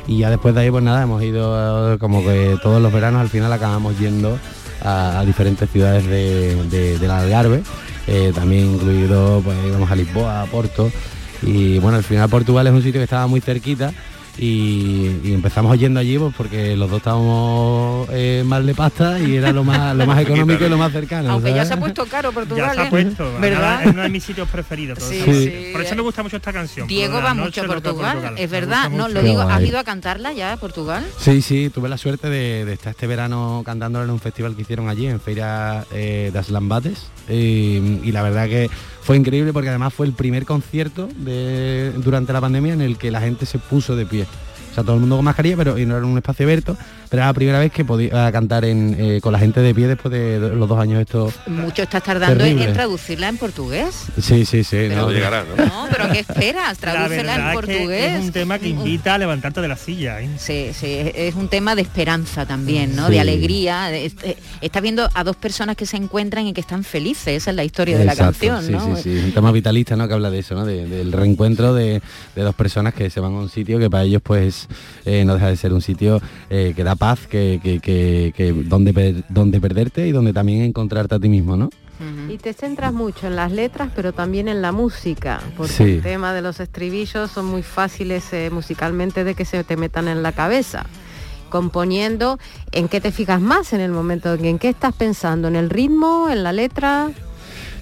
Y ya después de ahí, pues nada, hemos ido como que todos los veranos al final acabamos yendo a, a diferentes ciudades de, de- del Algarve, eh, también incluido, pues íbamos a Lisboa, a Porto. Y bueno, al final Portugal es un sitio que estaba muy cerquita y, y empezamos yendo allí pues porque los dos estábamos eh, mal de pasta y era lo más, lo más (laughs) económico y lo más cercano. Aunque ya se ha puesto caro Portugal, Ya se ha ¿eh? ¿verdad? es uno de mis sitios preferidos. por Sí. Por eso me gusta mucho esta canción. Diego va mucho a Portugal, es verdad, no, lo digo, ¿has ido a cantarla ya a Portugal? Sí, sí, tuve la suerte de, de estar este verano cantándola en un festival que hicieron allí, en Feira eh, das Lambates. Y, y la verdad que fue increíble porque además fue el primer concierto durante la pandemia en el que la gente se puso de pie. Todo el mundo con mascarilla, pero y no era un espacio abierto, pero era la primera vez que podía cantar en, eh, con la gente de pie después de los dos años estos. Mucho estás tardando en, Terrible. en traducirla en portugués. Sí, sí, sí. Pero- llegará, No, pero ¿qué esperas? La Tradúcela en es que portugués. es un tema que invita a levantarte de la silla. ¿eh? Sí, sí, es un tema de esperanza también, ¿no? Sí. De alegría. de- es- eh, Estás viendo a dos personas que se encuentran y que están felices. Esa es la historia de la canción, sí, ¿no? sí, sí, es un tema vitalista, ¿no? Que habla de eso, ¿no? De- del reencuentro de, de dos personas que se van a un sitio que para ellos, pues, eh, no deja de ser un sitio eh, que da paz, que, que- que- que donde, per- donde perderte y donde también encontrarte a ti mismo, ¿no? Y te centras mucho en las letras, pero también en la música, porque Sí. el tema de los estribillos son muy fáciles eh, musicalmente de que se te metan en la cabeza. Componiendo, ¿en qué te fijas más en el momento? ¿En qué estás pensando? ¿En el ritmo? ¿En la letra?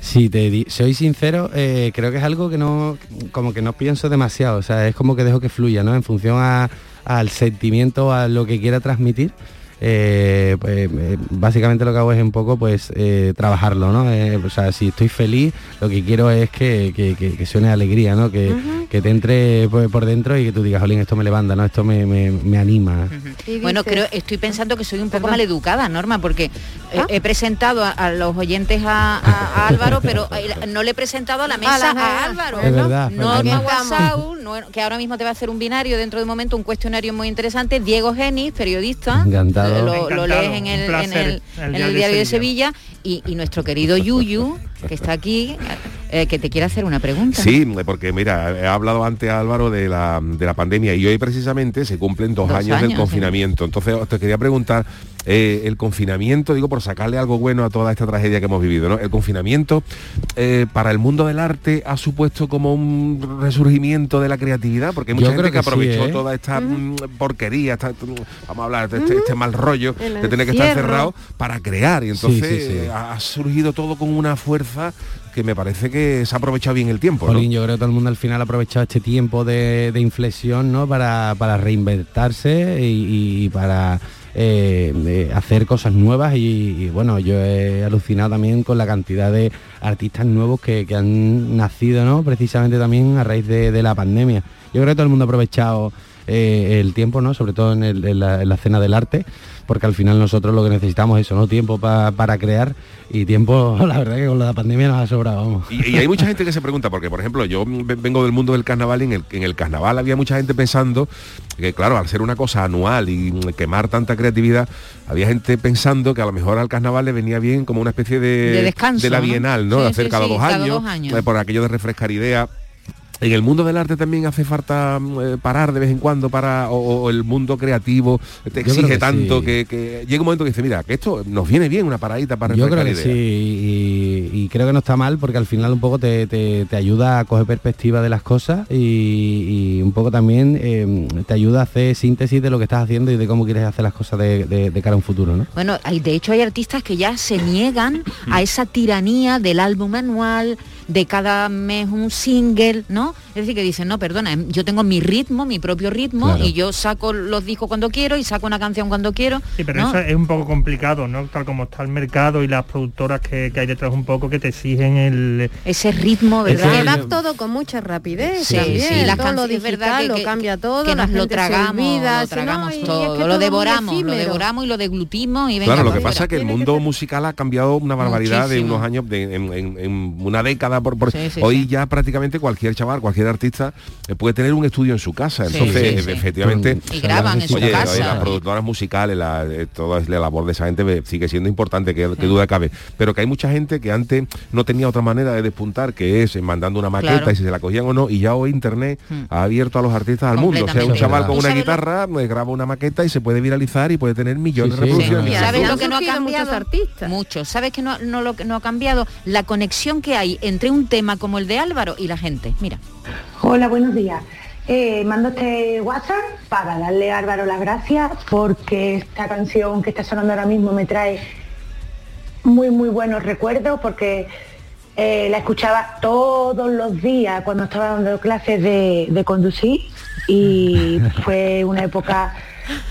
Si te soy sincero, eh, creo que es algo que no, como que no pienso demasiado, o sea, es como que dejo que fluya, ¿no? En función a- al sentimiento, a lo que quiera transmitir. Eh, pues, eh, básicamente lo que hago es un poco pues eh, trabajarlo, ¿no? Eh, o sea, si estoy feliz, lo que quiero es que, que- que- que suene alegría, ¿no? Que, que te entre pues, por dentro y que tú digas, Jolín, esto me levanta, ¿no? Esto me, me- me anima. Bueno, creo, estoy pensando que soy un poco maleducada, Norma, porque he, he presentado a, a los oyentes a, a- a Álvaro, pero no le he presentado a la mesa A la- a, Álvaro. Es verdad, No, es Norma. Guasau, no- que ahora mismo te va a hacer un binario dentro de un momento, un cuestionario muy interesante. Diego Genis, periodista, Encantado. Lo, lees en el, en el- el en el Diario de. Sevilla y, y nuestro querido Yuyu, que está aquí, eh, que te quiere hacer una pregunta. Sí, porque mira, he hablado antes Álvaro de la, de la pandemia y hoy precisamente se cumplen dos, Dos años, del sí. confinamiento. Entonces te quería preguntar, eh, el confinamiento, digo, por sacarle algo bueno a toda esta tragedia que hemos vivido, ¿no? El confinamiento eh, para el mundo del arte ha supuesto como un resurgimiento de la creatividad, porque hay Yo mucha gente que, sí, aprovechó ¿eh? toda esta mm, porquería, esta- vamos a hablar de este, este mal rollo El de tener que estar encerrado para crear. Y entonces Sí, sí, sí. eh, ha surgido todo con una fuerza que me parece que se ha aprovechado bien el tiempo. Jolín, yo creo que todo el mundo al final ha aprovechado este tiempo de, inflexión ¿no? para, para reinventarse y, para eh, de hacer cosas nuevas y, bueno, yo he alucinado también con la cantidad de artistas nuevos que, que han nacido ¿no? precisamente también a raíz de, de la pandemia. Yo creo que todo el mundo ha aprovechado eh, el tiempo, ¿no? sobre todo en, el- en la, en la escena del arte, porque al final nosotros lo que necesitamos es eso, ¿no? tiempo pa- para crear y tiempo, (laughs) la verdad que con la pandemia nos ha sobrado, vamos. Y, y hay mucha gente que se pregunta, porque por ejemplo, yo ve- vengo del mundo del carnaval y en el, en el carnaval había mucha gente pensando que, claro, al ser una cosa anual y mm, quemar tanta creatividad, había gente pensando que a lo mejor al carnaval le venía bien como una especie de, De descanso, la ¿no? bienal, ¿no? Sí, De hacer sí, cada, dos, cada dos años. eh, por aquello de refrescar ideas. En el mundo del arte también hace falta mm, eh, parar de vez en cuando para o, o el mundo creativo te exige que tanto sí. que, que llega un momento que dice mira que esto nos viene bien una paradita para Yo creo que ideas. sí y, y creo que no está mal porque al final un poco te, te- te ayuda a coger perspectiva de las cosas y, y un poco también eh, te ayuda a hacer síntesis de lo que estás haciendo y de cómo quieres hacer las cosas de, de- de cara a un futuro, ¿no? Bueno, hay, de hecho hay artistas que ya se niegan Mm. a esa tiranía del álbum anual, de cada mes un single, ¿no? Es decir, que dicen, no, perdona, em, yo tengo mi ritmo, mi propio ritmo, Claro. y yo saco los discos cuando quiero y saco una canción cuando quiero. Sí, pero ¿no? eso es un poco complicado, ¿no? Tal como está el mercado y las productoras que, que hay detrás un poco que te exigen el... Ese ritmo, ¿verdad? Que va todo con mucha rapidez Sí, también, sí, las todo lo canciones, es verdad digital que- lo cambia todo, que nos lo tragamos, olvida, lo si no, tragamos es todo, que lo todo devoramos, lo devoramos y lo deglutimos y venga. Claro, lo que pasa es que el mundo musical ha cambiado una barbaridad de Muchísimo. unos años, de, en, en- en una década. Por, por- Sí, sí, hoy sí. ya prácticamente cualquier chaval, cualquier artista eh, puede tener un estudio en su casa. Entonces, sí, sí. efectivamente, Y graban en su oye, casa. oye, las productoras musicales, la, eh, toda la labor de esa gente sigue siendo importante, que, que duda cabe. Pero que hay mucha gente que antes no tenía otra manera de despuntar, que es eh, mandando una maqueta Claro. y si se la cogían o no. Y ya hoy Internet ha abierto a los artistas al mundo. O sea, un chaval con ¿Y una guitarra eh, graba una maqueta y se puede viralizar y puede tener millones Sí, de sí. reproducciones. ¿Y ¿Sabes lo que no ha cambiado? muchos artistas. Mucho. ¿Sabes que no, no lo que no ha cambiado? La conexión que hay entre un tema como el de Álvaro y la gente. Mira. Hola, buenos días. Eh, mando este WhatsApp para darle a Álvaro las gracias porque esta canción que está sonando ahora mismo me trae muy, muy buenos recuerdos porque eh, la escuchaba todos los días cuando estaba dando clases de, de conducir y (laughs) fue una época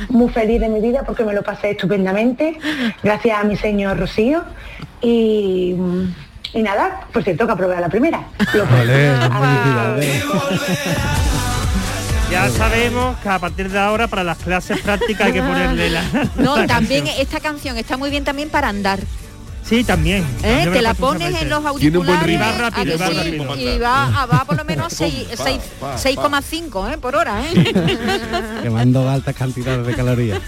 muy feliz de mi vida porque me lo pasé estupendamente gracias a mi señor Rocío y, y nada, por cierto que aprobé a la primera. Lo- Ya sabemos que a partir de ahora para las clases prácticas hay que ponerle la... (laughs) No, la también canción. esta canción está muy bien también para andar. Sí, también. ¿eh? Te la pones en los auriculares ritmo. Va ¿a rápido, va sí? rápido. y va, a- va por lo menos (laughs) a seis- Pa, seis- pa, 6,5 ¿eh? por hora. ¿eh? (laughs) Quemando altas cantidades de calorías.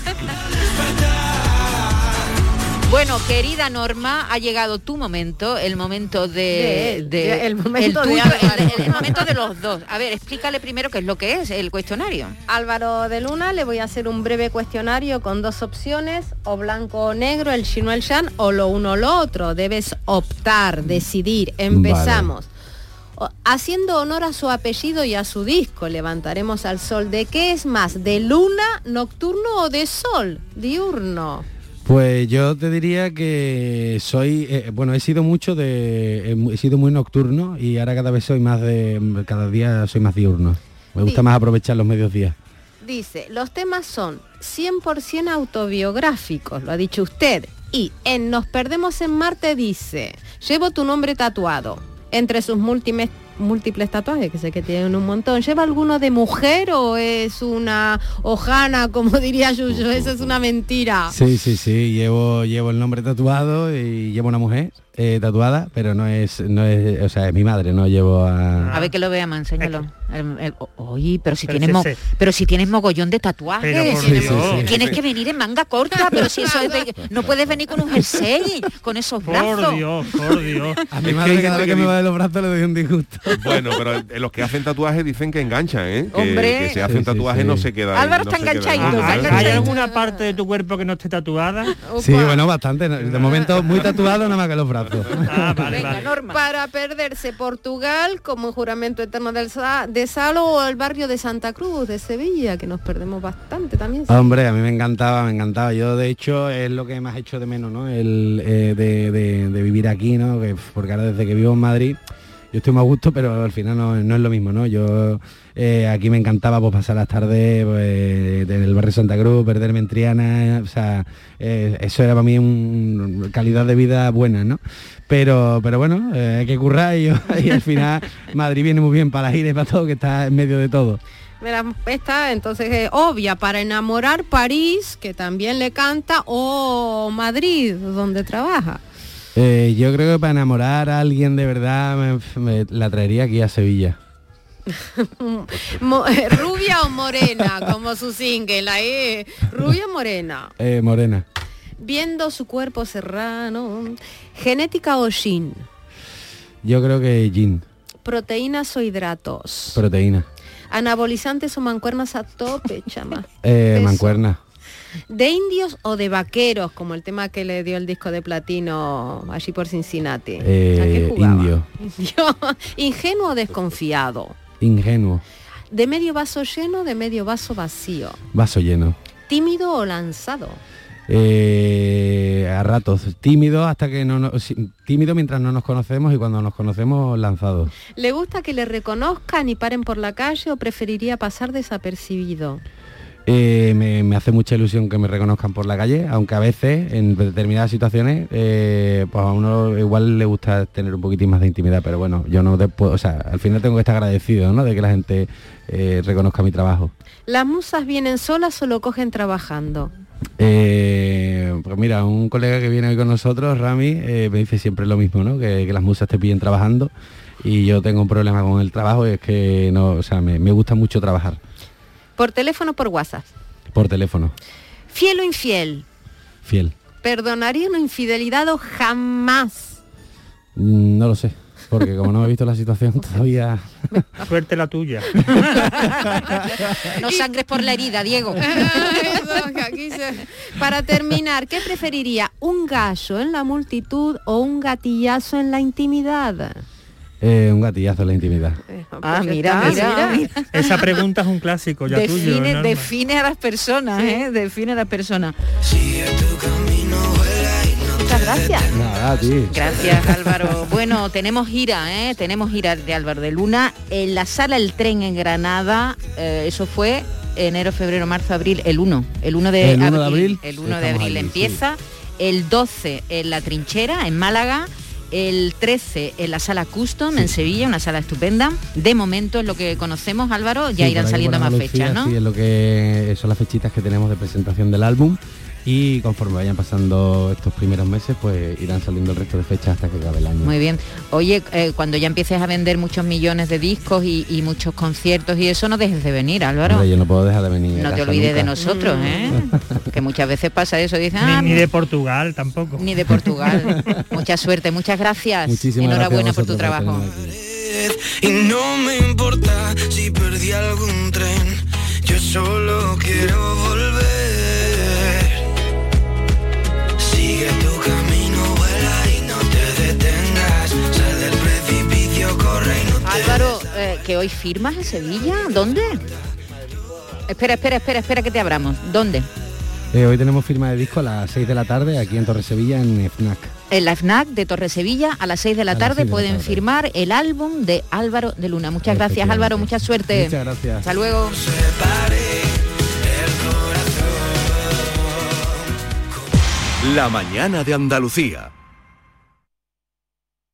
Bueno, querida Norma, ha llegado tu momento, el momento de, De- de- el momento de tuyo, Álvaro. el, el momento de los dos. A ver, explícale primero qué es lo que es el cuestionario. Álvaro de Luna, le voy a hacer un breve cuestionario con dos opciones, o blanco o negro, el chino el shan, o lo uno o lo otro. Debes optar, decidir. Empezamos. Haciendo honor a su apellido y a su disco, levantaremos al sol. ¿De qué es más? ¿De luna, nocturno o de sol, diurno? Pues yo te diría que soy, eh, bueno, he sido mucho de, he mu- he sido muy nocturno y ahora cada vez soy más de, cada día soy más diurno. Me gusta Sí. más aprovechar los medios días. Dice, los temas son 100% autobiográficos, lo ha dicho usted. Y en Nos Perdemos en Marte dice, llevo tu nombre tatuado. Entre sus múltiples, múltiples tatuajes, que sé que tienen un montón, ¿lleva alguno de mujer o es una hojana, como (laughs) diría Yuyo? Eso es una mentira. Sí, sí, sí, llevo, llevo el nombre tatuado y llevo una mujer eh, tatuada, pero no es, no es, o sea, es mi madre, no llevo a... A ver que lo veamos, enséñalo. El- el- Oye, pero si Pero tienes pero si tienes mogollón de tatuajes, Pero tienes, Dios. Sí, sí, sí. tienes que venir en manga corta, pero si eso es de- no puedes venir con un jersey, con esos brazos. Por Dios, por Dios. A mi Es que madre cada vez que que me va de los brazos le doy un disgusto. Bueno, pero los que hacen tatuajes dicen que enganchan, ¿eh? Que, Hombre. que se hacen Sí, sí, tatuajes sí. no se queda. Álvaro no está ¿Hay, ¿eh? hay alguna parte de tu cuerpo que no esté tatuada? Sí, bueno, bastante. De momento muy tatuado nada más que los brazos. (laughs) Ah, vale, Venga, vale. Para perderse Portugal como juramento eterno del Sa- de Salo o el barrio de Santa Cruz de Sevilla, que nos perdemos bastante también. Hombre, a mí me encantaba, me encantaba. Yo, de hecho, es lo que más he hecho de menos, ¿no? El eh, de, de- de vivir aquí, ¿no? Que, porque ahora desde que vivo en Madrid, yo estoy más a gusto, pero al final no, no es lo mismo, ¿no? Yo eh, aquí me encantaba pues, pasar las tardes pues, en el barrio Santa Cruz, perderme en Triana, o sea, eh, eso era para mí una calidad de vida buena, ¿no? Pero, pero bueno, eh, hay que currar y, (laughs) al final Madrid viene muy bien para la gira y para todo, que está en medio de todo. Mira, esta entonces es obvia para enamorar París, que también le canta, o Madrid, donde trabaja. Eh, yo creo que para enamorar a alguien de verdad me, me la traería aquí a Sevilla. (laughs) Eh, rubia o morena, como su single, ahí, rubia o morena. Eh, morena. Viendo su cuerpo serrano, genética o shin, Yo creo que gin, proteínas o hidratos, proteína. anabolizantes o mancuernas a tope, chama. Eh, mancuerna. ¿De indios o de vaqueros, como el tema que le dio el disco de platino allí por Cincinnati? ¿A qué Eh, jugaba? indio. (laughs) ¿Ingenuo o desconfiado? Ingenuo. ¿De medio vaso lleno de medio vaso vacío? Vaso lleno. ¿Tímido o lanzado? Eh, a ratos. Tímido hasta que no, no- tímido mientras no nos conocemos y cuando nos conocemos lanzado. ¿Le gusta que le reconozcan y paren por la calle o preferiría pasar desapercibido? Eh, me, me hace mucha ilusión que me reconozcan por la calle, aunque a veces en determinadas situaciones eh, pues a uno igual le gusta tener un poquitín más de intimidad, pero bueno, yo no puedo, o sea, al final tengo que estar agradecido, ¿no? De que la gente eh, reconozca mi trabajo. ¿Las musas vienen solas o lo cogen trabajando? Eh, pues mira, un colega que viene hoy con nosotros, Rami, eh, me dice siempre lo mismo, ¿no? Que, que las musas te pillen trabajando y yo tengo un problema con el trabajo y es que no, o sea, me, me gusta mucho trabajar ¿Por teléfono o por WhatsApp? por teléfono, ¿Fiel o infiel? fiel. ¿Perdonaría una infidelidad o jamás? Mm, No lo sé, porque como no he visto la situación todavía... (laughs) Suerte la tuya. (laughs) No sangres por la herida, Diego. (laughs) Para terminar, ¿qué preferiría? ¿Un gallo en la multitud o un gatillazo en la intimidad? Eh, un gatillazo en la intimidad. Ah, Pues mira, está, mira, mira. mira. Esa pregunta es un clásico ya tuyo. Define, Norma. define a las personas, ¿eh? Define a las personas. Muchas gracias. Nada, a ti. Gracias (laughs) Álvaro. Bueno, tenemos gira, ¿eh? Tenemos gira de Álvaro de Luna en la sala El Tren en Granada. eh, eso fue enero, febrero, marzo, abril, el 1. El 1 de, El 1 de abril. El 1 de abril allí, empieza. El 12 en La Trinchera, en Málaga. El 13 en la sala Custom en Sevilla, una sala estupenda. De momento es lo que conocemos, Álvaro, ya Sí, irán saliendo más fechas, ¿no? Sí, es lo que son las fechitas que tenemos de presentación del álbum y conforme vayan pasando estos primeros meses, pues irán saliendo el resto de fechas hasta que acabe el año. Muy bien. Oye, eh, cuando ya empieces a vender muchos millones de discos y, y muchos conciertos y eso, no dejes de venir, Álvaro. Hombre, yo no puedo dejar de venir. No te olvides de nosotros, ¿eh? (laughs) que muchas veces pasa eso, dicen, Ni, ah, ni de Portugal tampoco. ni de Portugal. (laughs) Mucha suerte, muchas gracias. Muchísimas Enhorabuena gracias por tu trabajo. Y no me importa si perdí algún tren, yo solo quiero volver. Álvaro, eh, que hoy firmas en Sevilla, ¿dónde? Espera, espera, espera, espera que te abramos. ¿Dónde? Eh, hoy tenemos firma de disco a las 6 de la tarde aquí en Torre Sevilla en FNAC. En la FNAC de Torre Sevilla a las 6 de la A tarde la pueden tarde. firmar el álbum de Álvaro de Luna. Muchas gracias. Álvaro, mucha suerte. Muchas gracias. Hasta luego. La mañana de Andalucía.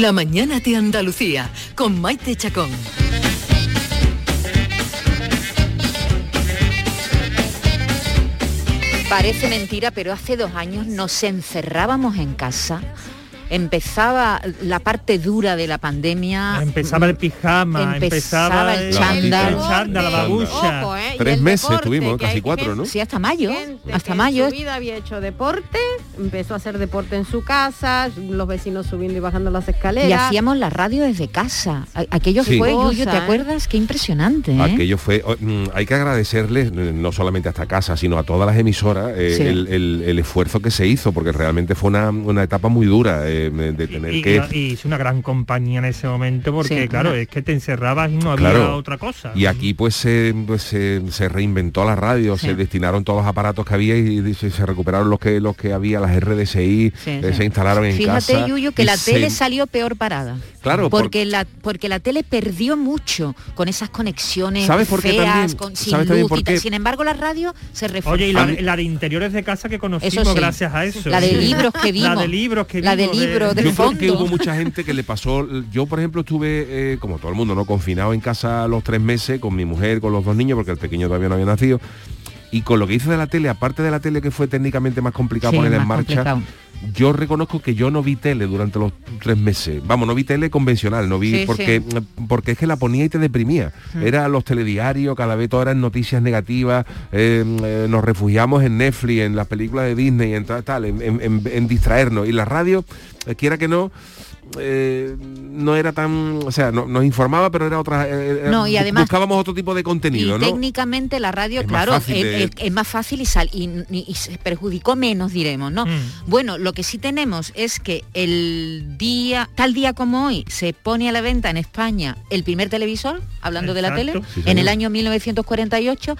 La mañana de Andalucía con Maite Chacón. Parece mentira, pero hace dos años nos encerrábamos en casa. Empezaba la parte dura de la pandemia. Empezaba el pijama, empezaba, el chándal, el chándal, la babucha. Ojo, ¿eh? Tres el meses deporte, tuvimos, casi cuatro, gente- ¿no? Sí, hasta mayo. gente Hasta que mayo. En su vida había hecho deporte, empezó a hacer deporte en su casa, los vecinos subiendo y bajando las escaleras. Y hacíamos la radio desde casa. Aquello Sí. fue, Yuyu, ¿te ¿eh? acuerdas? Qué impresionante, ¿eh? Aquello fue, oh, mm, hay que agradecerles eh, no solamente a esta casa, sino a todas las emisoras eh, Sí. el, el- el esfuerzo que se hizo, porque realmente fue una, una etapa muy dura eh, de tener Y, que... y hizo una gran compañía en ese momento porque Sí, claro, es que te encerrabas y no había Claro. otra cosa. Y aquí pues, se, pues, se, se reinventó la radio, se destinaron todos los aparatos que había y, se, se recuperaron los que los que había, las RDSI, Sí, eh, sí. se instalaron en Fíjate, casa. Yuyu, que la se- tele salió peor parada. Claro, por- porque la porque la tele perdió mucho con esas conexiones ¿Sabes por qué feas, también? con sin ¿Sabes también luz por y tal. Sin embargo, la radio se reforzó. Oye, y la, la de interiores de casa que conocimos Eso sí. gracias a eso. La de Sí. libros que La vimos. de libros que La de vimos, yo creo que hubo mucha gente que le pasó yo por ejemplo estuve eh, como todo el mundo no confinado en casa los tres meses con mi mujer con los dos niños porque el pequeño todavía no había nacido. Y con lo que hice de la tele aparte de la tele que fue técnicamente más complicado Sí, poner en marcha complicado. Yo reconozco que yo no vi tele durante los tres meses. Vamos no vi tele convencional no vi Sí, porque porque es que la ponía y te deprimía. Mm. era los telediarios cada vez todas eran noticias negativas eh, eh, nos refugiamos en Netflix en las películas de Disney en tal, tal en, en- en- en distraernos. Y la radio eh, quiera que no eh, no era tan o sea no- nos informaba pero era otra eh, eh, No, y además- buscábamos otro tipo de contenido y no técnicamente la radio, Es claro, es, de- es- es más fácil y, sal- y, y- y se perjudicó menos, diremos, ¿no? Mm. Bueno, lo que sí tenemos es que el día, tal día como hoy, se pone a la venta en España el primer televisor, hablando de la tele, Sí, en el año 1948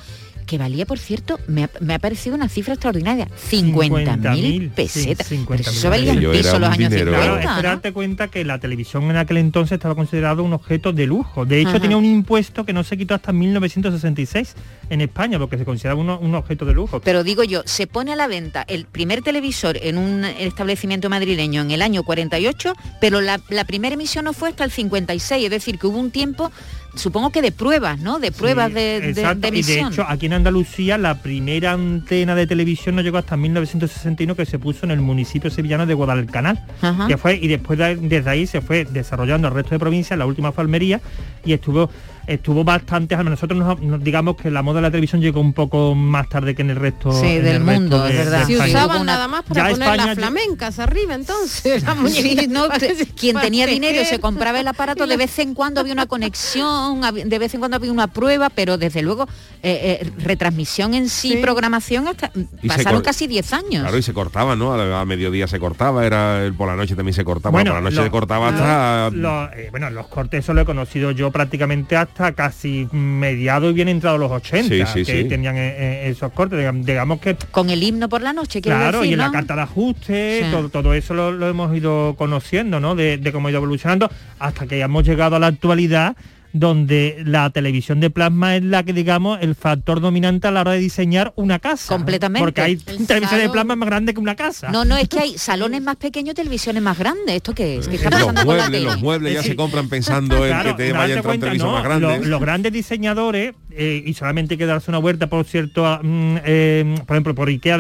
que valía, por cierto, me ha, me ha parecido una cifra extraordinaria, 50.000 pesetas. Sí, Pero 50.000 eso valía era piso los años dinero. 50, Claro, cuenta que la televisión en aquel entonces estaba considerado un objeto de lujo. De hecho, Ajá. tenía un impuesto que no se quitó hasta 1966 en España, porque se consideraba uno- un objeto de lujo. Pero digo yo, se pone a la venta el primer televisor en un establecimiento madrileño en el año 48, pero la, la primera emisión no fue hasta el 56, es decir, que hubo un tiempo, supongo que de pruebas, ¿no? De pruebas Sí, de, de- de y de hecho aquí en Andalucía la primera antena de televisión no llegó hasta 1961 que se puso en el municipio sevillano de Guadalcanal Ajá. que fue y después de- desde ahí se fue desarrollando el resto de provincias la última fue Almería y estuvo estuvo bastante, al menos nosotros nos, nos- digamos que la moda de la televisión llegó un poco más tarde que en el resto Sí, en del el resto mundo, de- es verdad. de Si usaban nada más para Ya poner España las flamencas arriba entonces. (laughs) la Sí, no, (laughs) quien tenía dinero se compraba el aparato, de vez en cuando había una conexión, (laughs) de vez en cuando había una prueba, pero desde luego eh, eh, retransmisión en sí, programación, hasta, Y se pasaron casi 10 años. Claro, y se cortaba, ¿no? A, a mediodía se cortaba, era el- por la noche también se cortaba, Bueno, por la noche lo- se cortaba hasta... Lo- eh, bueno, los cortes eso lo he conocido yo prácticamente hasta casi mediados y bien entrados los 80, Sí, sí, que sí. tenían eh, eh, esos cortes. Digamos, que Con el himno por la noche, Claro, decir, y en la carta de ajuste, Sí. todo, todo eso lo, lo hemos ido conociendo, ¿no? De, de cómo ha ido evolucionando, hasta que hemos llegado a la actualidad donde la televisión de plasma es la que digamos el factor dominante a la hora de diseñar una casa. Completamente. Porque hay El televisiones de plasma más grandes que una casa. No, no, es que hay salones más pequeños, televisiones más grandes. ¿Esto qué es? ¿Qué está los pasando con la muebles, los muebles ya se compran pensando en que te vaya a entrar un cuenta, televisor no, más grande. lo- los grandes diseñadores, eh, y solamente hay que darse una vuelta, por cierto, a, mm, eh, por ejemplo, por Ikea,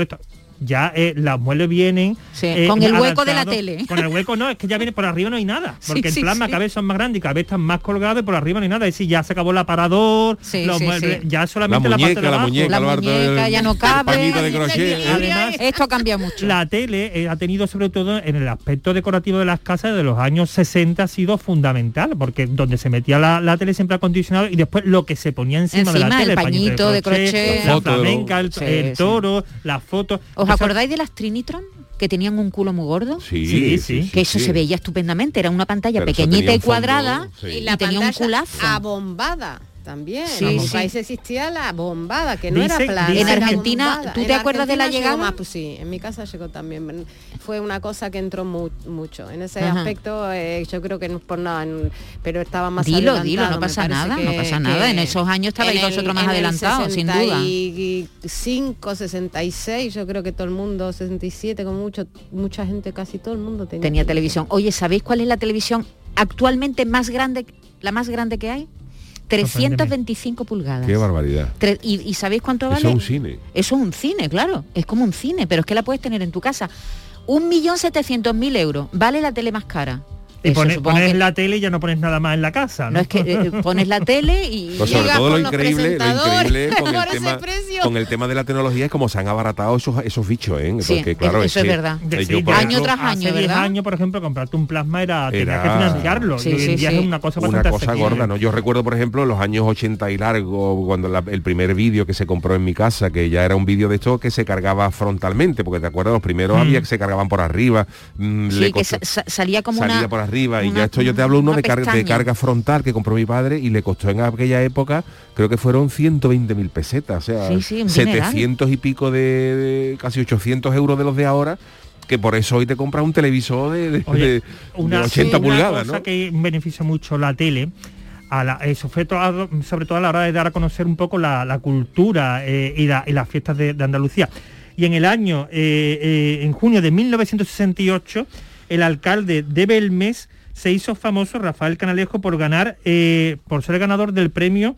ya eh, las muebles vienen eh, con el hueco de la tele. Con el hueco no, es que ya viene por arriba no hay nada. (laughs) Porque sí, el plasma sí. cada vez son más grandes y cada vez están más colgados y por arriba no hay nada. Es decir, ya se acabó el aparador, Sí, los sí, muebles, sí. ya solamente la, muñeca, parte de la abajo. muñeca, La muñeca ya no cabe. pañito de crochet, ¿eh? Además, Esto cambia mucho. la tele eh, ha tenido sobre todo en el aspecto decorativo de las casas de los años 60 ha sido fundamental, porque donde se metía la, la tele siempre acondicionado y después lo que se ponía encima, de la tele, el pañito de crochet. la flamenca, el, Sí, el sí. toro, las fotos. ¿Os Esa- acordáis de las Trinitron? Que tenían un culo muy gordo. Sí, Sí, sí, sí. que eso sí. se veía estupendamente, era una pantalla Pero pequeñita y fondo, cuadrada sí. y, Y la tenía un culazo. abombada también. Sí, en mi sí. país existía la bombada, que no Dice- era plana. En Argentina, bombada. ¿tú En te acuerdas de la llegada? más, pues sí, en mi casa llegó también. Fue una cosa que entró mu- mucho. En ese Ajá. aspecto, eh, yo creo que no es por nada, en- pero estaba más Dilo, dilo, no pasa nada, que- no pasa nada. En esos años estabais vosotros más adelantados, sin duda. 65, 66, yo creo que todo el mundo, 67, con mucho, mucha gente, casi todo el mundo tenía, Tenía televisión. Oye, ¿sabéis cuál es la televisión actualmente más grande, la más grande que hay? 325 pulgadas. Qué barbaridad. Tre- ¿Y, y sabéis cuánto Eso vale? es un cine. Eso es un cine, claro. Es como un cine, pero es que la puedes tener en tu casa. Un millón setecientos mil euros. Vale la tele más cara. Y Eso pones, pones que- la tele y ya no pones nada más en la casa. No, No es que eh, (laughs) pones la tele y Pues sobre todo lo increíble, lo increíble (laughs) con el, tema, precio. con el tema de la tecnología es como se han abaratado esos, esos bichos, ¿eh? Sí, Porque claro, eso es que, verdad. Sí, yo, por ya año ejemplo, tras año, Hace 10 ¿verdad? años, por ejemplo, comprarte un plasma era, tenías que Era- financiarlo. Sí, y hoy en sí, día sí. es una cosa una cosa gorda, ¿no? Yo recuerdo, por ejemplo, en los años 80 y largo, cuando la- el primer vídeo que se compró en mi casa, que ya era un vídeo de esto que se cargaba frontalmente, porque te acuerdas, los primeros Mm. había que se cargaban por arriba, mm, le que salía como salía una... por arriba y una- ya esto yo te hablo uno de, carga frontal que compró mi padre y le costó en aquella época creo que fueron 120 mil pesetas o sea Sí, sí, un dineral. 700 y pico de, de- casi 800 euros de los de ahora que por eso hoy te compras un televisor de, de- Oye, de- de una, 80 una pulgadas cosa ¿no? que beneficia mucho la tele a la, eh, sobre, todo, sobre todo a la hora de dar a conocer un poco la, la cultura eh, y, la- y las fiestas de, de Andalucía. Y en el año, eh, eh, en junio de 1968, el alcalde de Belmes se hizo famoso, Rafael Canalejo, por ganar, eh, por ser ganador del premio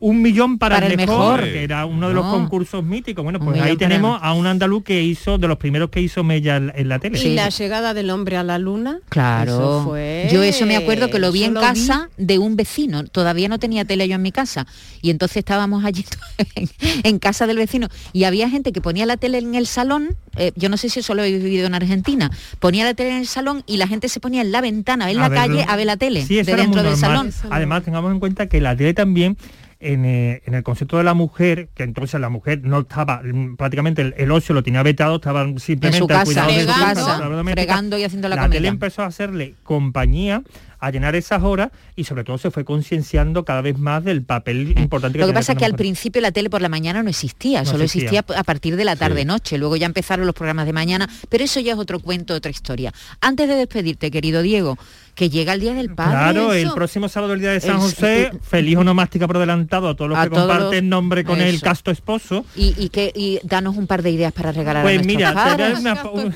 Un Millón para, Para el el mejor, mejor. que era uno de los No. concursos míticos. Bueno, pues ahí para- tenemos a un andaluz que hizo, de los primeros que hizo Mella en, la tele. Y la llegada del hombre a la luna. Claro. eso fue- Yo eso me acuerdo que lo vi en lo casa de un vecino. Todavía no tenía tele yo en mi casa. Y entonces estábamos allí (laughs) en, en casa del vecino. Y había gente que ponía la tele en el salón. eh, yo no sé si eso lo he vivido en Argentina. Ponía la tele en el salón y la gente se ponía en la ventana, en A la verlo. calle, a ver la tele. Sí, de dentro del normal. salón. Además, tengamos en cuenta que la tele también, en, eh, en el concepto de la mujer, que entonces la mujer no estaba, mm, prácticamente el, el ocio lo tenía vetado, estaba simplemente En su al casa, cuidado de su fregando, casa, la fregando y haciendo la La comida. tele empezó a hacerle compañía a llenar esas horas y sobre todo se fue concienciando cada vez más del papel importante que Lo que pasa es que al principio la tele por la mañana no existía, No solo existía. existía a partir de la tarde-noche, luego ya empezaron los programas de mañana, pero eso ya es otro cuento, otra historia. Antes de despedirte, querido Diego, que llega el Día del Padre. Claro, el próximo sábado el día de San El- José, el- feliz onomástica por adelantado a todos los A que todos comparten los- nombre con el eso. casto esposo. Y, y que y danos un par de ideas para regalar a Pues mira, te voy a padres. una- un-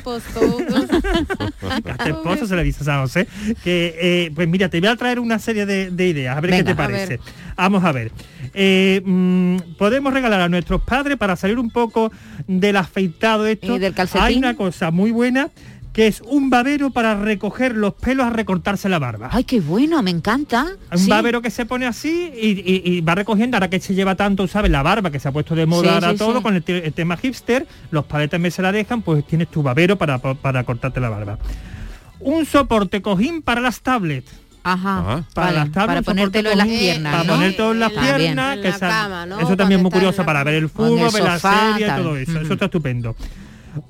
Gasto (laughs) esposo se le dice a San José. Que, eh, pues mira, te voy a traer una serie de, de ideas, a ver Venga. qué te parece. Vamos a ver. Eh, mm, podemos regalar a nuestros padres para salir un poco del afeitado esto. Y del calcetín. Hay una cosa muy buena que es un babero para recoger los pelos a recortarse la barba. Ay, qué bueno, me encanta. Un Sí. babero que se pone así y, y- y va recogiendo, ahora que se lleva tanto, ¿sabes? La barba, que se ha puesto de moda Sí, ahora sí, todo, sí. con el, te- el tema hipster, los padres también se la dejan, pues tienes tu babero para, para cortarte la barba. Un soporte cojín para las tablets. Ajá, Para, vale, las tablets, para ponértelo en las piernas, Para ¿no? ponértelo en las piernas, En que la cama, ¿no? eso también es muy curioso la para ver el fútbol, ver la serie, tal. todo eso. Eso está estupendo.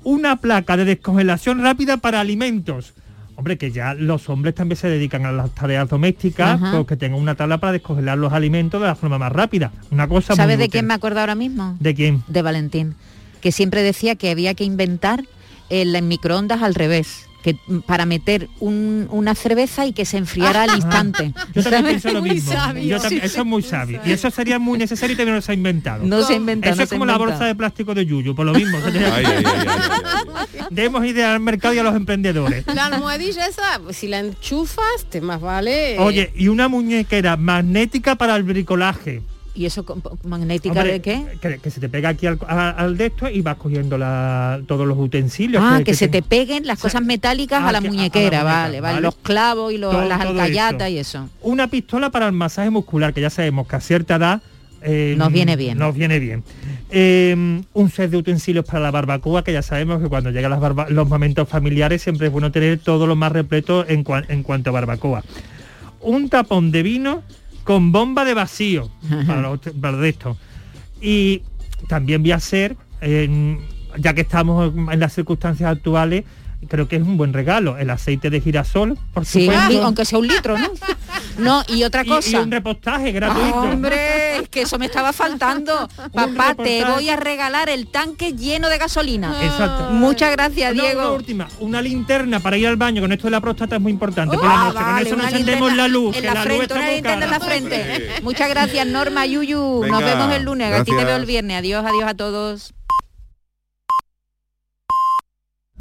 Una placa de descongelación rápida para alimentos. Hombre, que ya los hombres también se dedican a las tareas domésticas, Ajá. pues tengan una tabla para descongelar los alimentos de la forma más rápida. Una cosa ¿Sabes de quién útil. me acuerdo ahora mismo? ¿De quién? De Valentín, que siempre decía que había que inventar el microondas al revés. Que mm, para meter un- una cerveza y que se enfriara al (laughs) instante. Yo también pienso lo mismo. Yo también- eso es muy sabio. Y eso sería muy necesario y también no se ha inventado. No se ha inventado, Eso no es como la bolsa de plástico de Yuyu, por lo mismo. (laughs) Ay, ay, (laughs) Demos idea al mercado y a los emprendedores. La almohadilla esa, pues, si la enchufas, te más vale. Oye, y una muñequera magnética para el bricolaje. ¿Y eso magnética Hombre, de qué? Que, que se te pega aquí al, de esto y vas cogiendo la- todos los utensilios. Ah, que, se te peguen las cosas metálicas Ah, a la que- a la muñequera, vale, vale, ¿vale? los clavos y los- Todo- las alcayatas y eso. Una pistola para el masaje muscular, que ya sabemos que a cierta edad... eh, Nos viene bien. Nos viene bien. Eh, un set de utensilios para la barbacoa, que ya sabemos que cuando llegan las los momentos familiares siempre es bueno tener todo lo más repleto en, cua- en cuanto a barbacoa. Un tapón de vino con bomba de vacío para, los- (laughs) para de esto. Y también voy a hacer, ya que estamos en las circunstancias actuales, creo que es un buen regalo, el aceite de girasol, por Sí, supuesto. aunque sea un litro, ¿no? No, y otra cosa. Y, un repostaje gratuito. Hombre, es que eso me estaba faltando. (laughs) Papá, te voy a regalar el tanque lleno de gasolina. Exacto. Muchas gracias, Una- Diego. Una última, una linterna para ir al baño, con esto de la próstata es muy importante por la Ah, noche. con vale, eso no una encendemos la luz, en la, frente, está una linterna en la frente. Muchas gracias, Norma Yuyu. Nos Venga, vemos el lunes. A ti te gracias. veo el viernes. Adiós, adiós a todos.